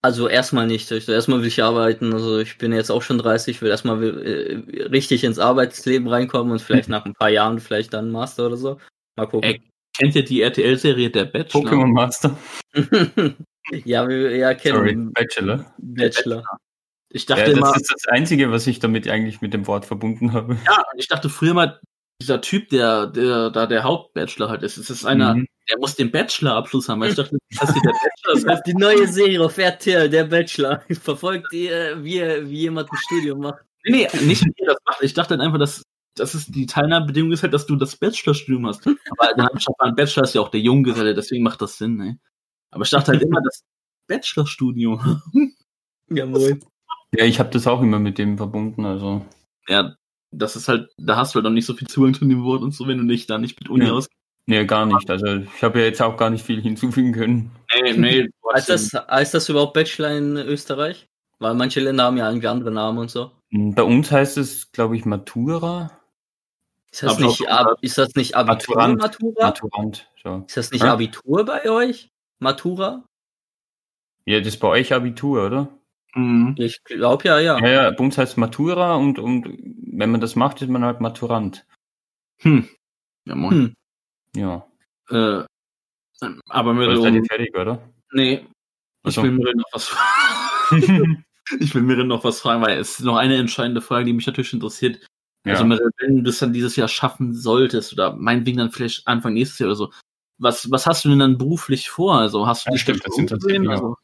S5: Also erstmal nicht. Also erstmal will ich arbeiten. Also ich bin jetzt auch schon 30, will erstmal äh, richtig ins Arbeitsleben reinkommen und vielleicht nach ein paar Jahren vielleicht dann einen Master oder so. Mal gucken.
S3: Ey. Kennt ihr die RTL-Serie Der Bachelor?
S4: Pokémon Master.
S5: ja, wir ja,
S4: Sorry,
S5: kennen
S4: Bachelor.
S5: Bachelor.
S3: Ich
S4: Ja,
S3: dachte immer,
S4: das ist das Einzige, was ich damit eigentlich mit dem Wort verbunden habe.
S3: Ja, ich dachte früher mal, dieser Typ, der, der da der Hauptbachelor halt ist, es ist einer,
S4: Mhm.
S3: der muss den Bachelor-Abschluss haben. Weil ich dachte, das ist der Bachelor. Das heißt,
S5: Die neue Serie auf RTL, der Bachelor, verfolgt die, äh, wie, wie jemand ein Studium macht.
S3: nee, nee, nicht wie ihr das macht. Ich dachte dann einfach, dass das ist die Teilnahmebedingung ist halt, dass du das Bachelorstudium hast. Aber dann habe ich ein Bachelor ist ja auch der Junggeselle, deswegen macht das Sinn, ey. Aber ich dachte halt immer, das Bachelorstudium.
S5: Jawohl.
S4: Ja, ich habe das auch immer mit dem verbunden. Also
S3: ja, das ist halt, da hast du halt auch nicht so viel Zugang zu dem Wort und so, wenn du nicht da nicht mit Uni
S4: Ja.
S3: aus.
S4: nee, gar nicht. Also ich habe ja jetzt auch gar nicht viel hinzufügen können.
S3: Nee, nee,
S5: Heißt das, heißt das überhaupt Bachelor in Österreich? Weil manche Länder haben ja irgendwie andere Namen und so.
S4: Bei uns heißt es, glaube ich, Matura.
S5: Ist das, nicht, Ab, ist das nicht Abitur,
S4: Maturant.
S5: Matura?
S4: Maturant. So.
S5: Ist das nicht
S4: Hä?
S5: Abitur bei euch? Matura?
S4: Ja, das ist bei euch Abitur, oder?
S3: Mhm.
S5: Ich glaube ja, ja.
S4: Ja, ja, bei uns heißt Matura und, und wenn man das macht, ist man halt Maturant.
S3: Hm. Ja, moin.
S5: Hm.
S4: Ja.
S3: Äh, aber
S4: Du
S3: Mirel,
S4: bist
S3: um,
S4: um, fertig, oder?
S3: nee, ich will Mirel noch was fragen. ich will Mirel noch was fragen, weil es ist noch eine entscheidende Frage, die mich natürlich interessiert.
S4: ja.
S3: Also Mirel, wenn du es dann dieses Jahr schaffen solltest oder meinetwegen dann vielleicht Anfang nächstes Jahr oder so, was, was hast du denn dann beruflich vor? Also hast du
S4: Ja,
S3: dich
S4: stimmt, das
S3: umgesehen?
S4: mich
S3: Also,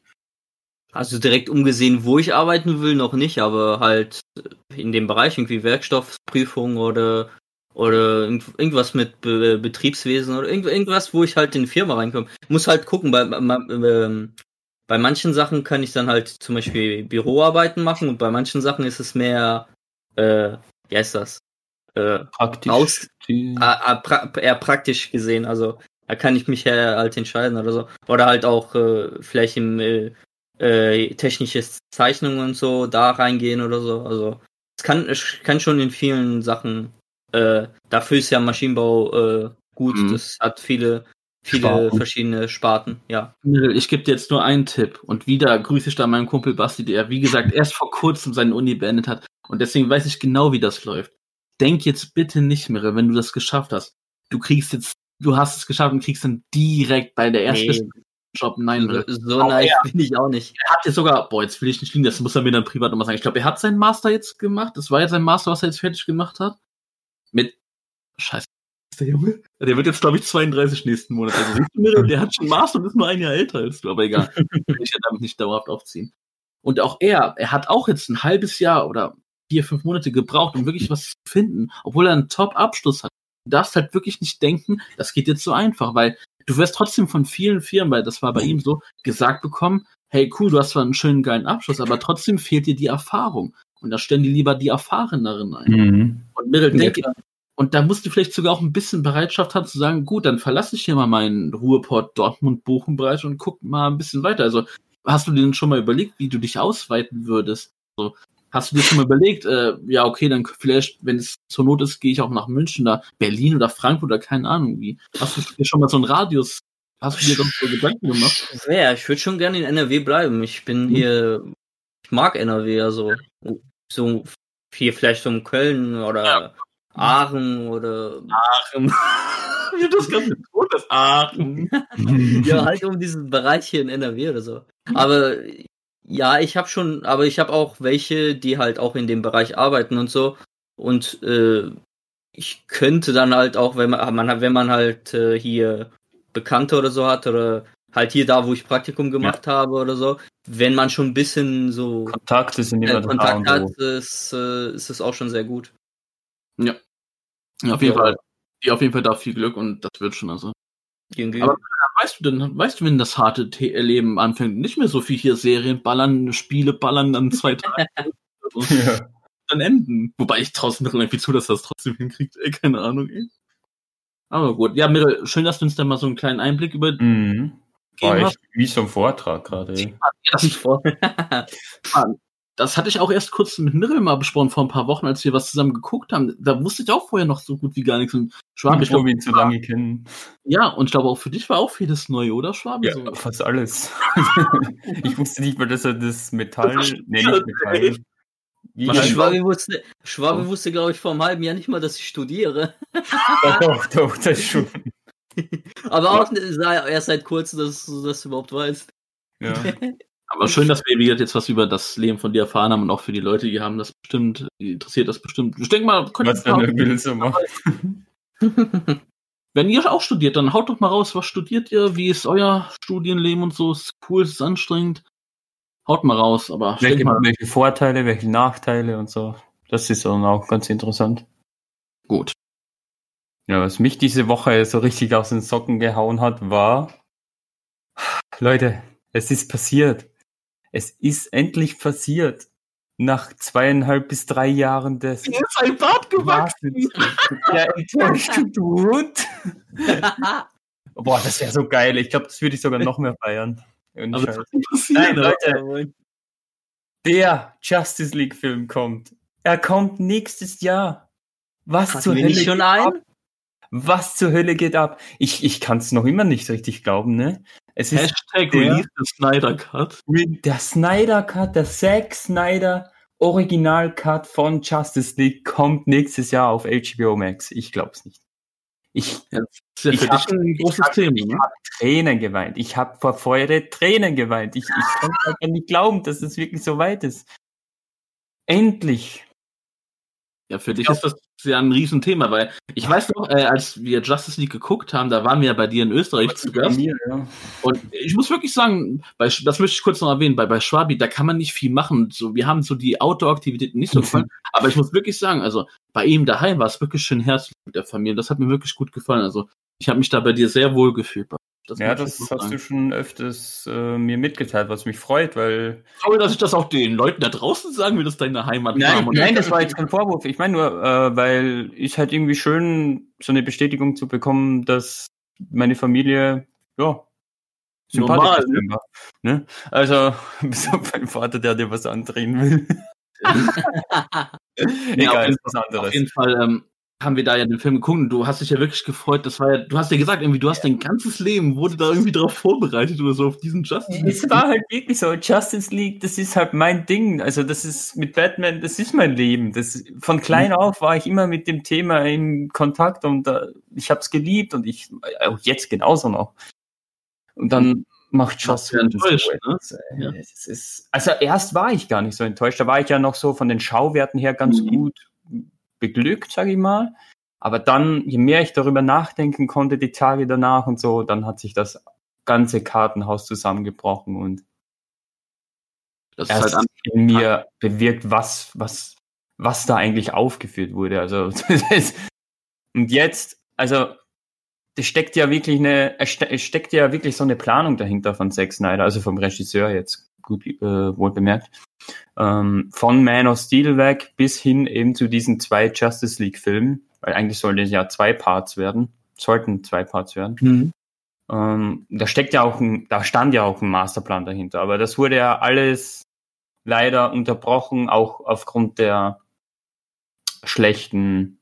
S5: Also direkt umgesehen, wo ich arbeiten will, noch nicht, aber halt in dem Bereich irgendwie Werkstoffprüfung oder oder irgend- irgendwas mit Be Betriebswesen oder irgend- irgendwas, wo ich halt in die Firma reinkomme. Muss halt gucken, bei, bei, ähm, bei manchen Sachen kann ich dann halt zum Beispiel Büroarbeiten machen und bei manchen Sachen ist es mehr, äh, wie heißt das? Äh,
S4: praktisch.
S5: Aus- Ah, ah, pra eher praktisch gesehen. Also da kann ich mich halt entscheiden oder so. Oder halt auch äh, vielleicht im äh, äh, technisches Zeichnung und so da reingehen oder so. Also es kann, es kann schon in vielen Sachen. Äh, dafür ist ja Maschinenbau äh, gut.
S3: Mhm.
S5: Das hat viele, viele
S4: Sparten.
S5: verschiedene Sparten. Ja.
S3: Ich gebe dir jetzt nur einen Tipp und wieder grüße ich da meinen Kumpel Basti, der, wie gesagt, erst vor kurzem seine Uni beendet hat und deswegen weiß ich genau, wie das läuft. Denk jetzt bitte nicht, Mirel, wenn du das geschafft hast. Du kriegst jetzt, du hast es geschafft und kriegst dann direkt bei der ersten
S5: Nee.
S3: Job. Nein,
S5: So,
S3: Mirel.
S5: so
S3: Auch
S5: naiv
S3: er.
S5: bin ich auch nicht.
S3: Er hat jetzt sogar, boah, jetzt will ich nicht liegen, das muss er mir dann privat nochmal sagen. Ich glaube, er hat seinen Master jetzt gemacht. Das war jetzt sein Master, was er jetzt fertig gemacht hat. Mit, scheiße, ist der Junge? Der wird jetzt, glaube ich, 32 nächsten Monat. Also, siehst du, Mirel, der hat schon Master und ist nur ein Jahr älter als du, aber egal. Will ich ja damit nicht dauerhaft aufziehen. Und auch er, er hat auch jetzt ein halbes Jahr oder vier, fünf Monate gebraucht, um wirklich was zu finden, obwohl er einen Top-Abschluss hat. Du darfst halt wirklich nicht denken, das geht jetzt so einfach, weil du wirst trotzdem von vielen Firmen, weil das war bei ihm so, gesagt bekommen, hey cool, du hast zwar einen schönen geilen Abschluss, aber trotzdem fehlt dir die Erfahrung. Und da stellen die lieber die Erfahreneren ein.
S4: Mhm.
S3: Und Mirel,
S5: Ja,
S3: und da musst du vielleicht sogar auch ein bisschen Bereitschaft haben zu sagen, gut, dann verlasse ich hier mal meinen Ruhrport Dortmund Bochum Bereich und guck mal ein bisschen weiter. Also hast du dir denn schon mal überlegt, wie du dich ausweiten würdest? Also, hast du dir schon mal überlegt, äh, ja, okay, dann vielleicht, wenn es zur Not ist, gehe ich auch nach München oder Berlin oder Frankfurt oder keine Ahnung wie. Hast du dir schon mal so einen Radius, hast du dir doch so Gedanken gemacht?
S5: Ja, ich würde schon gerne in NRW bleiben. Ich bin
S3: Mhm.
S5: hier, ich mag NRW, also so hier vielleicht so in Köln oder Aachen oder
S3: Aachen. Wie das ganze Ton, das Aachen.
S5: ja halt um diesen Bereich hier in NRW oder so. Aber ja, ich habe schon, aber ich habe auch welche, die halt auch in dem Bereich arbeiten und so. Und äh, ich könnte dann halt auch, wenn man, wenn man halt äh, hier Bekannte oder so hat oder halt hier da, wo ich Praktikum gemacht habe oder so, wenn man schon ein bisschen so
S4: Kontakte sind
S5: äh, Kontakt
S4: und
S5: hat,
S4: so.
S5: ist, äh, ist es auch schon sehr gut.
S3: Ja, auf jeden
S5: Ja.
S3: Fall. Ja, auf jeden Fall da viel Glück und das wird schon also. Aber weißt du denn, weißt du, wenn das harte Leben anfängt, nicht mehr so viel hier Serien ballern, Spiele ballern, dann zwei Tage
S4: Ja.
S3: dann enden. Wobei ich traue es mir irgendwie zu, dass er das trotzdem hinkriegt, ey, keine Ahnung, ey. Aber gut. Ja, Mirel, schön, dass du uns da mal so einen kleinen Einblick über
S4: Mhm. War
S3: gegeben
S4: echt wie so ein Vortrag gerade. ey.
S3: Das, das hatte ich auch erst kurz mit Mirel mal besprochen vor ein paar Wochen, als wir was zusammen geguckt haben. Da wusste ich auch vorher noch so gut wie gar nichts. Und Schwab, ich glaube,
S4: wir ihn zu lange kennen.
S3: ja, und ich glaube auch für dich war auch vieles neu, oder Schwab?
S4: Ja,
S3: So.
S4: fast alles. ich wusste nicht mal, dass er das Metall,
S3: Das
S4: nee, nicht Metall. Heißt
S5: Schwabe wusste, Schwabe wusste, glaube ich, vor einem halben Jahr nicht mal, dass ich studiere.
S4: das? Doch, doch, das schon.
S5: Aber auch erst seit kurzem, dass du das überhaupt weißt.
S4: Ja.
S3: Aber schön, dass wir jetzt was über das Leben von dir erfahren haben und auch für die Leute, die haben das bestimmt, die interessiert das bestimmt. Ich denke mal, könnt
S4: macht.
S3: wenn ihr auch studiert, dann haut doch mal raus, was studiert ihr, wie ist euer Studienleben und so, ist cool, ist anstrengend. Haut mal raus, aber
S4: Welche,
S3: mal,
S4: welche Vorteile, welche Nachteile und so. Das ist dann auch ganz interessant.
S3: gut.
S4: Ja, was mich diese Woche so richtig aus den Socken gehauen hat, war, Leute, es ist passiert. Es ist endlich passiert. Nach zweieinhalb bis drei Jahren des
S3: Mir ist ein Bart gewachsen.
S4: der enttäuschten Tod. Boah, das wäre so geil. Ich glaube, das würde ich sogar noch mehr feiern.
S3: Also,
S4: Nein, Leute, der Justice League Film kommt. Er kommt nächstes Jahr. Was
S5: Hatten
S4: zur
S5: wir
S4: Hölle
S5: nicht schon einen?
S4: Was zur Hölle geht ab? Ich, ich kann es noch immer nicht richtig glauben, ne? Es ist
S3: Hashtag
S4: der-
S3: Release the Snyder Cut.
S4: der Snyder Cut, der Zack Snyder Original Cut von Justice League kommt nächstes Jahr auf HBO Max. Ich glaub's nicht. Ich
S3: Das ja
S4: Ich
S3: für
S4: hab-
S3: dich ein großes
S4: hab-
S3: Thema,
S4: ich
S3: ne?
S4: habe Tränen geweint. Ich habe vor Freude Tränen geweint. Ich, ich einfach nicht glauben, dass es wirklich so weit ist. Endlich.
S3: Ja, für dich ist das ja ein Riesenthema, weil ich weiß noch, äh, als wir Justice League geguckt haben, da waren wir ja bei dir in Österreich zu Gast.
S4: Mir, ja.
S3: Und ich muss wirklich sagen, bei, das möchte ich kurz noch erwähnen, bei, bei Schwabi, da kann man nicht viel machen. So, wir haben so die Outdoor-Aktivitäten nicht so gefallen. aber ich muss wirklich sagen, also bei ihm daheim war es wirklich schön herzlich mit der Familie. Das hat mir wirklich gut gefallen. Also ich habe mich da bei dir sehr wohl gefühlt. Das
S4: ja,
S3: ich
S4: das hast
S3: sagen.
S4: du schon öfters äh, mir mitgeteilt, was mich freut, weil
S3: Sorry, dass ich das auch den Leuten da draußen sagen will, dass deine Heimat
S4: Nein,
S3: und
S4: nein, das war jetzt kein Vorwurf. Ich meine nur, äh, weil ich halt irgendwie schön, so eine Bestätigung zu bekommen, dass meine Familie, ja,
S3: Normal,
S4: sympathisch ist. war, Ne? Also, bis auf meinen Vater, der dir was andrehen will. Egal, ist was
S3: Auf
S4: anderes.
S3: jeden Fall ähm, haben wir da ja den Film geguckt und du hast dich ja wirklich gefreut. Das war ja, du hast ja gesagt, irgendwie, du hast dein ganzes Leben, wurde da irgendwie drauf vorbereitet oder so auf diesen Justice League.
S4: Es war halt wirklich so, Justice League, das ist halt mein Ding. Also das ist mit Batman, das ist mein Leben. Das, von klein auf war ich immer mit dem Thema in Kontakt und äh, ich habe es geliebt und ich auch jetzt genauso noch. Und dann macht Joss
S3: du ja enttäuscht, ne?
S4: ja.
S3: Ja.
S4: also erst war ich gar nicht so enttäuscht. Da war ich ja noch so von den Schauwerten her ganz
S3: Mhm.
S4: gut beglückt, sage ich mal. Aber dann, je mehr ich darüber nachdenken konnte, die Tage danach und so, dann hat sich das ganze Kartenhaus zusammengebrochen und
S3: Das ist
S4: erst
S3: halt an,
S4: in mir bewirkt, was, was, was da eigentlich aufgeführt wurde. Also, ist, und jetzt, also, das steckt ja wirklich eine, es es steckt ja wirklich so eine Planung dahinter von Zack Snyder, also vom Regisseur jetzt, gut, äh, wohl bemerkt. Ähm, von Man of Steel weg bis hin eben zu diesen zwei Justice League Filmen, weil eigentlich sollten es ja zwei Parts werden, sollten zwei Parts werden. Ähm, da steckt ja auch ein, da stand ja auch ein Masterplan dahinter, aber das wurde ja alles leider unterbrochen, auch aufgrund der schlechten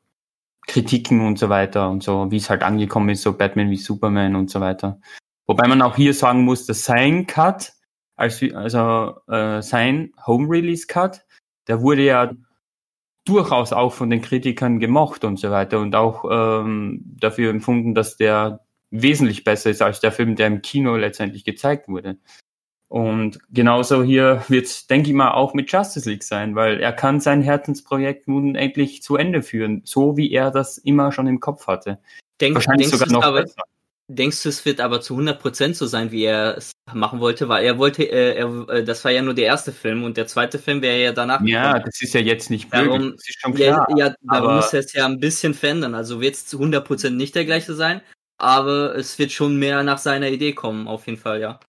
S4: Kritiken und so weiter und so, wie es halt angekommen ist, so Batman wie Superman und so weiter. Wobei man auch hier sagen muss, dass sein Cut, als, also äh, sein Home Release Cut, der wurde ja durchaus auch von den Kritikern gemocht und so weiter und auch ähm, dafür empfunden, dass der wesentlich besser ist als der Film, der im Kino letztendlich gezeigt wurde. Und genauso hier wird es, denke ich mal, auch mit Justice League sein, weil er kann sein Herzensprojekt nun endlich zu Ende führen, so wie er das immer schon im Kopf hatte.
S5: Denk,
S4: Wahrscheinlich
S5: denkst,
S4: sogar noch besser.
S5: Denkst du, es wird aber zu 100% so sein, wie er es machen wollte? Weil er wollte, äh, er, äh, das war ja nur der erste Film und der zweite Film wäre ja danach
S4: Ja,
S5: gekommen.
S4: das ist ja jetzt nicht
S5: Darum-
S4: möglich. Das ist schon
S5: Ja,
S4: klar.
S5: ja, darum
S4: aber-
S5: muss er es ja ein bisschen verändern. Also wird es zu 100% nicht der gleiche sein, aber es wird schon mehr nach seiner Idee kommen, auf jeden Fall, ja.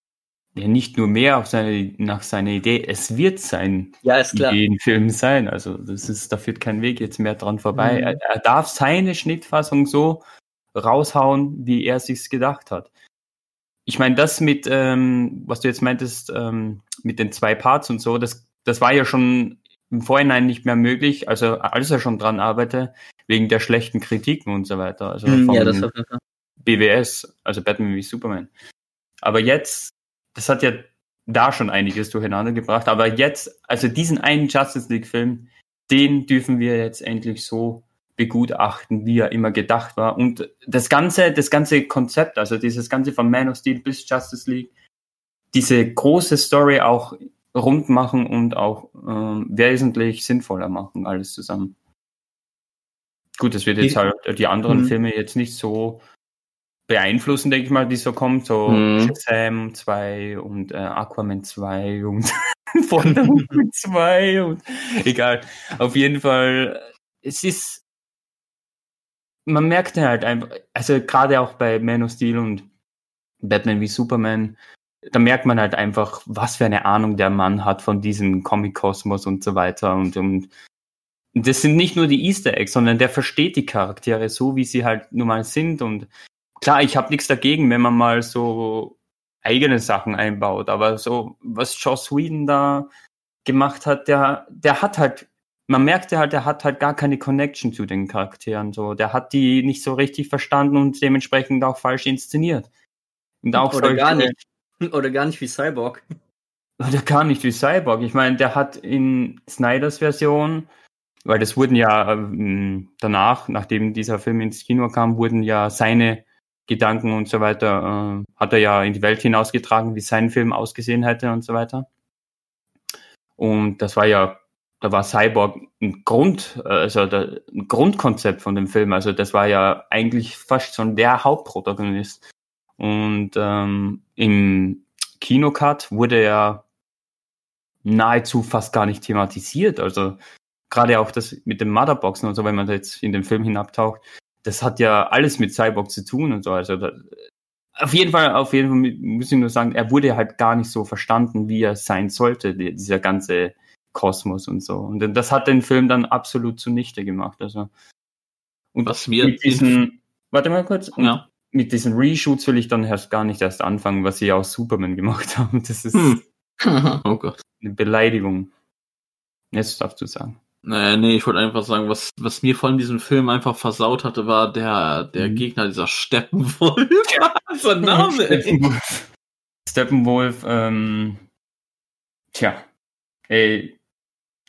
S4: Ja, nicht nur mehr auf seine, nach seiner Idee, es wird sein
S5: Ja, ist klar.
S4: Ideenfilm sein. Also das ist, da führt kein Weg jetzt mehr dran vorbei.
S5: Mhm.
S4: Er, er darf seine Schnittfassung so raushauen, wie er sich's gedacht hat. Ich meine, das mit, ähm, was du jetzt meintest, ähm, mit den zwei Parts und so, das, das war ja schon im Vorhinein nicht mehr möglich, also als er schon dran arbeitete, wegen der schlechten Kritiken und so weiter. Also von
S5: ja, das.
S4: BWS, also Batman wie Superman. Aber jetzt, das hat ja da schon einiges durcheinander gebracht, aber jetzt, also diesen einen Justice League-Film, den dürfen wir jetzt endlich so begutachten, wie er immer gedacht war. Und das ganze, das ganze Konzept, also dieses ganze von Man of Steel bis Justice League, diese große Story auch rund machen und auch ähm, wesentlich sinnvoller machen, alles zusammen. Gut, das wird jetzt halt die anderen
S5: Mhm.
S4: Filme jetzt nicht so beeinflussen, denke ich mal, die so kommen, so
S3: Mhm.
S4: Shazam 2 und äh, Aquaman 2 und Wonder Woman 2 und egal. Auf jeden Fall, es ist, man merkt halt einfach, also gerade auch bei Man of Steel und Batman wie Superman, da merkt man halt einfach, was für eine Ahnung der Mann hat von diesem Comic-Kosmos und so weiter und, und das sind nicht nur die Easter Eggs, sondern der versteht die Charaktere so, wie sie halt nun mal sind und klar, ich habe nichts dagegen, wenn man mal so eigene Sachen einbaut, aber so was Joss Whedon da gemacht hat, der der hat halt man merkte halt, er hat halt gar keine Connection zu den Charakteren. So, der hat die nicht so richtig verstanden und dementsprechend auch falsch inszeniert. Und auch
S5: Oder gar nicht. Oder gar nicht wie Cyborg.
S4: Oder gar nicht wie Cyborg. Ich meine, der hat in Snyders Version, weil das wurden ja ähm, danach, nachdem dieser Film ins Kino kam, wurden ja seine Gedanken und so weiter, äh, hat er ja in die Welt hinausgetragen, wie sein Film ausgesehen hätte und so weiter. Und das war ja, da war Cyborg ein Grund, äh, also der, ein Grundkonzept von dem Film. Also das war ja eigentlich fast schon der Hauptprotagonist. Und ähm, im Kinocut wurde er nahezu fast gar nicht thematisiert. Also gerade auch das mit den Motherboxen und so, wenn man jetzt in den Film hinabtaucht, das hat ja alles mit Cyborg zu tun und so. Also da, auf jeden Fall, auf jeden Fall muss ich nur sagen, er wurde halt gar nicht so verstanden, wie er sein sollte, die, dieser ganze Kosmos und so. Und das hat den Film dann absolut zunichte gemacht. Also und
S3: Was mir
S4: mit diesen, warte mal kurz,
S3: ja.
S4: mit diesen Reshoots will ich dann erst gar nicht erst anfangen, was sie aus Superman gemacht haben. Das ist
S3: Hm. oh Gott.
S4: eine Beleidigung. Jetzt darfst du sagen.
S3: Naja, nee, ich wollte einfach sagen, was, was mir von diesem Film einfach versaut hatte, war der, der
S4: Mhm.
S3: Gegner, dieser Steppenwolf. so ein Name.
S4: Steppenwolf. Steppenwolf, ähm, tja, ey,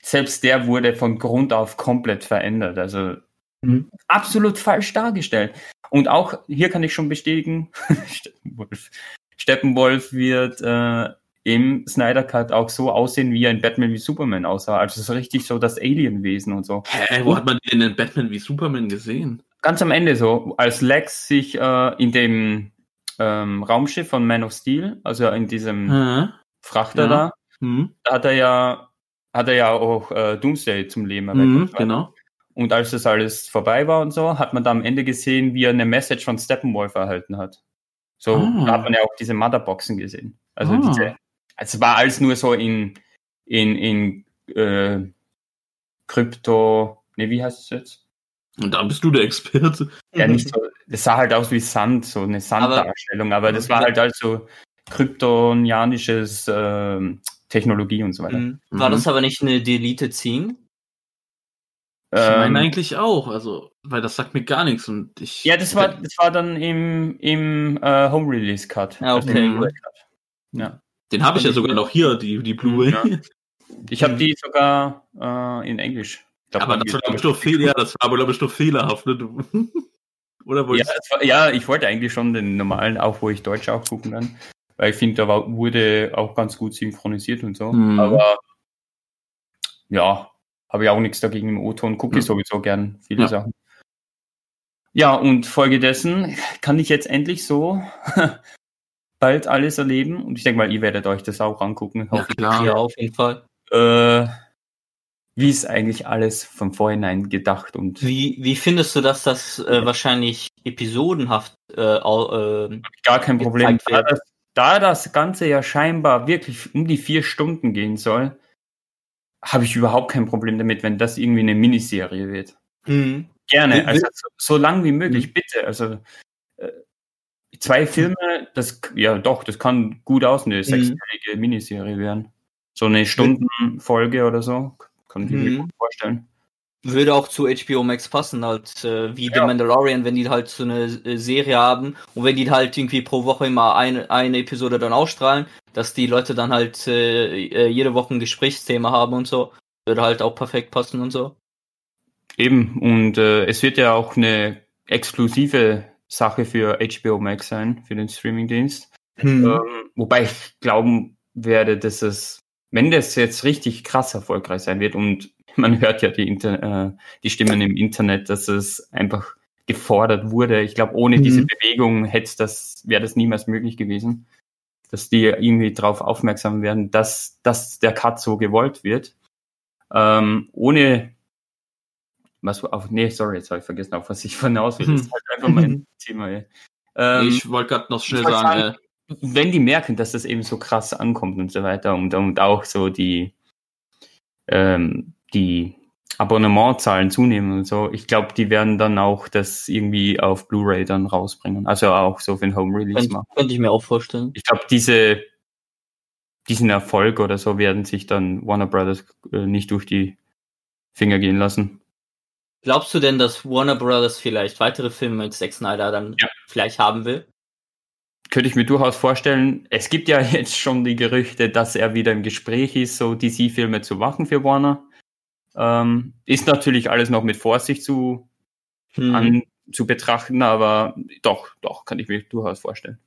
S4: selbst der wurde von Grund auf komplett verändert. Also
S5: Mhm.
S4: absolut falsch dargestellt. Und auch hier kann ich schon bestätigen, Steppenwolf. Steppenwolf wird äh, im Snyder Cut auch so aussehen, wie er in Batman wie Superman aussah. Also so richtig so das Alienwesen und so.
S3: Hä, wo hat man den in Batman wie Superman gesehen?
S4: Ganz am Ende so, als Lex sich äh, in dem ähm, Raumschiff von Man of Steel, also in diesem
S3: Hä?
S4: Frachter
S3: Ja.
S4: da,
S3: Hm?
S4: da hat er ja, hat er ja auch äh, Doomsday zum Leben erweckt.
S3: Mhm, genau.
S4: Und als das alles vorbei war und so, hat man da am Ende gesehen, wie er eine Message von Steppenwolf erhalten hat. So,
S3: Ah.
S4: da hat man ja auch diese Motherboxen gesehen. Also
S3: Ah.
S4: diese, es war alles nur so in, in, in äh, Krypto, ne, wie heißt es jetzt?
S3: Und da bist du der Experte.
S4: Ja, nicht so, das sah halt aus wie Sand, so eine Sanddarstellung, aber, das war halt also kryptonianisches ähm, Technologie und so weiter.
S5: Mhm. War
S3: Mhm.
S5: das aber nicht eine Deleted Scene?
S3: Ich meine
S4: Ähm,
S3: eigentlich auch, also, weil das sagt mir gar nichts und ich.
S4: ja, das war, das war dann im, im äh, Home Release Cut.
S5: Ja,
S4: Also
S5: okay.
S4: Blu-ray Cut. Ja.
S3: Den habe ich ja sogar noch hier, die, die Blu-ray.
S4: Ja. Ich habe die sogar äh, in Englisch. Glaub,
S3: Aber das war, glaube ich, doch fehl, ja, das war aber, glaube ich, doch fehlerhaft, ne? Oder
S4: Ja, war, ja, ich wollte eigentlich schon den normalen, auch wo ich Deutsch auch gucken kann. Weil ich finde, da war, wurde auch ganz gut synchronisiert und so.
S3: Mhm.
S4: Aber ja, habe ich auch nichts dagegen im O-Ton. Gucke ich
S3: Ja.
S4: sowieso gern viele
S3: Ja.
S4: Sachen. Ja, und folgedessen kann ich jetzt endlich so bald alles erleben. Und ich denke mal, ihr werdet euch das auch angucken.
S3: Ja, klar.
S5: Ja, auf jeden Fall.
S4: Äh, wie ist eigentlich alles von vorhinein gedacht und
S5: Wie, wie findest du, dass das äh, wahrscheinlich episodenhaft äh, äh,
S4: gar kein Problem. Da das, da das Ganze ja scheinbar wirklich um die vier Stunden gehen soll, habe ich überhaupt kein Problem damit, wenn das irgendwie eine Miniserie wird.
S5: hm.
S4: Gerne, also so, so lang wie möglich, bitte. Also äh, zwei Filme, das ja doch, das kann gut aus eine sechsteilige Miniserie werden. So eine Stundenfolge oder so, kann ich mir
S5: Mhm.
S4: gut vorstellen.
S5: Würde auch zu HBO Max passen, halt äh, wie The
S4: Ja.
S5: Mandalorian, wenn die halt so eine äh, Serie haben und wenn die halt irgendwie pro Woche immer eine, eine Episode dann ausstrahlen, dass die Leute dann halt äh, äh, jede Woche ein Gesprächsthema haben und so, würde halt auch perfekt passen und so.
S4: Eben, und äh, es wird ja auch eine exklusive Sache für HBO Max sein, für den Streamingdienst. Ähm, wobei ich glauben werde, dass es, wenn das jetzt richtig krass erfolgreich sein wird und man hört ja die, Inter äh, die Stimmen im Internet, dass es einfach gefordert wurde. Ich glaube, ohne
S5: Mhm.
S4: diese Bewegung hätte das, wäre das niemals möglich gewesen, dass die irgendwie darauf aufmerksam werden, dass, dass der Cut so gewollt wird. Ähm, ohne was auf, nee, sorry, jetzt habe ich vergessen, auf was ich hinaus will. Das ist halt einfach mein Thema. Ähm,
S3: ich wollte gerade noch schnell sagen,
S4: sagen,
S3: äh,
S4: wenn die merken, dass das eben so krass ankommt und so weiter und, und auch so die, ähm, die Abonnementzahlen zunehmen und so, ich glaube, die werden dann auch das irgendwie auf Blu-ray dann rausbringen. Also auch so für den Home Release
S5: Könnte,
S4: machen.
S5: könnte ich mir auch vorstellen.
S4: Ich glaube, diese, diesen Erfolg oder so werden sich dann Warner Brothers äh, nicht durch die Finger gehen lassen.
S5: Glaubst du denn, dass Warner Brothers vielleicht weitere Filme mit Zack Snyder dann
S4: Ja.
S5: vielleicht haben will?
S4: Könnte ich mir durchaus vorstellen. Es gibt ja jetzt schon die Gerüchte, dass er wieder im Gespräch ist, so DC-Filme zu machen für Warner. Ähm, ist natürlich alles noch mit Vorsicht zu,
S5: Hm.
S4: an, zu betrachten, aber doch, doch, kann ich mir durchaus vorstellen.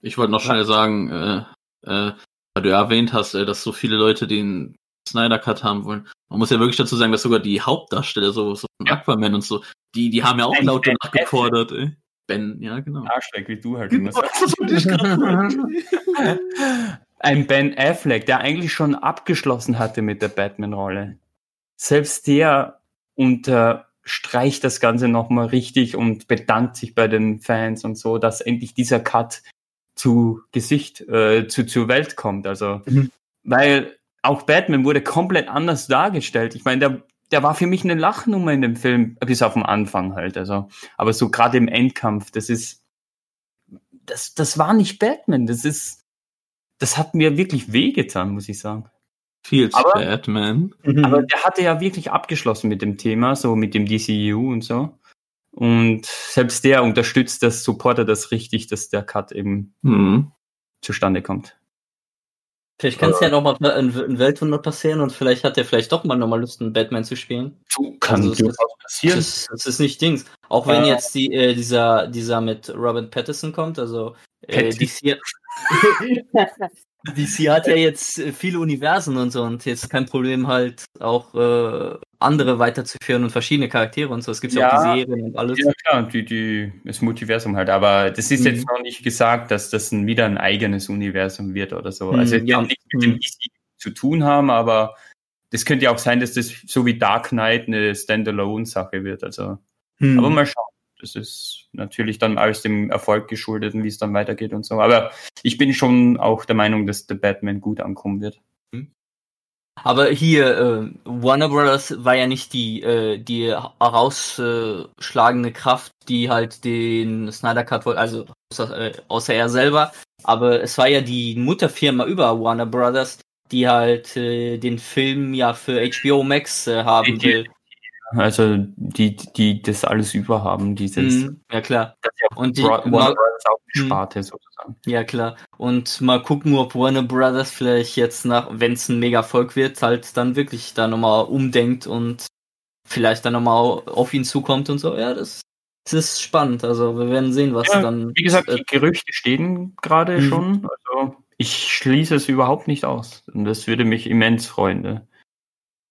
S3: Ich wollte noch schnell sagen, äh, äh, weil du ja erwähnt hast, äh, dass so viele Leute den Snyder Cut haben wollen. Man muss ja wirklich dazu sagen, dass sogar die Hauptdarsteller, so, so ein Aquaman und so, die, die haben ja auch laut
S4: Ben
S3: danach gefordert, ey. Ben, ja, genau.
S4: Arschleck, wie du halt
S3: Genau,
S4: immer sagst. Ein Ben Affleck, der eigentlich schon abgeschlossen hatte mit der Batman-Rolle. Selbst der unterstreicht das Ganze nochmal richtig und bedankt sich bei den Fans und so, dass endlich dieser Cut zu Gesicht, äh, zu, zur Welt kommt. Also,
S5: Mhm.
S4: weil auch Batman wurde komplett anders dargestellt. Ich meine, der, der war für mich eine Lachnummer in dem Film, bis auf den Anfang halt. Also, aber so gerade im Endkampf, das ist, das, das war nicht Batman. Das ist, das hat mir wirklich wehgetan, muss ich sagen.
S3: Feels
S4: Aber-
S3: Batman.
S5: Mhm.
S4: Aber der hatte ja wirklich abgeschlossen mit dem Thema, so mit dem DCU und so. Und selbst der unterstützt das, supportet das richtig, dass der Cut eben
S3: Hm.
S4: zustande kommt.
S5: Vielleicht kann es ja noch mal ein, ein Weltwunder passieren und vielleicht hat er vielleicht doch mal nochmal Lust, einen Batman zu spielen.
S4: So kann
S5: Also Das
S4: passieren.
S5: ist, das ist nicht Dings. Auch wenn
S4: Äh.
S5: jetzt die, äh, dieser, dieser mit Robert Pattinson kommt, also äh,
S4: Pattinson.
S5: DC, DC hat ja jetzt äh, viele Universen und so und jetzt kein Problem halt auch äh, andere weiterzuführen und verschiedene Charaktere und so. Es gibt ja, auch
S4: Ja.
S5: die Serien und alles.
S4: Ja, klar, die, die, das Multiversum halt. Aber das ist
S5: Mhm.
S4: jetzt noch nicht gesagt, dass das ein, wieder ein eigenes Universum wird oder so.
S5: Mhm,
S4: Also, es
S5: ja.
S4: kann nichts mit dem
S5: Mhm.
S4: DC zu tun haben, aber das könnte ja auch sein, dass das so wie Dark Knight eine Standalone-Sache wird. Also,
S5: Hm.
S4: aber mal schauen. Das ist natürlich dann alles dem Erfolg geschuldet und wie es dann weitergeht und so. Aber ich bin schon auch der Meinung, dass der Batman gut ankommen wird.
S5: Aber hier, äh, Warner Brothers war ja nicht die, äh, die herausschlagende Kraft, die halt den Snyder Cut wollte, also außer, äh, außer er selber. Aber es war ja die Mutterfirma über Warner Brothers, die halt äh, den Film ja für HBO Max äh, haben will.
S4: Also die, die das alles überhaben, dieses
S5: Mhm, ja klar.
S4: ja
S5: Und die,
S4: Warner Brothers auch die
S5: Mhm.
S4: Sparte sozusagen.
S5: ja klar. Und mal gucken, ob Warner Brothers vielleicht jetzt nach, wenn es ein Mega-Erfolg wird, halt dann wirklich da nochmal umdenkt und vielleicht dann nochmal auf ihn zukommt und so. Ja, das, das ist spannend. Also wir werden sehen, was
S4: Ja,
S5: dann.
S4: Wie gesagt,
S5: äh,
S4: die Gerüchte stehen gerade
S5: Mhm.
S4: schon. Also ich schließe es überhaupt nicht aus. Und das würde mich immens freuen. Ne?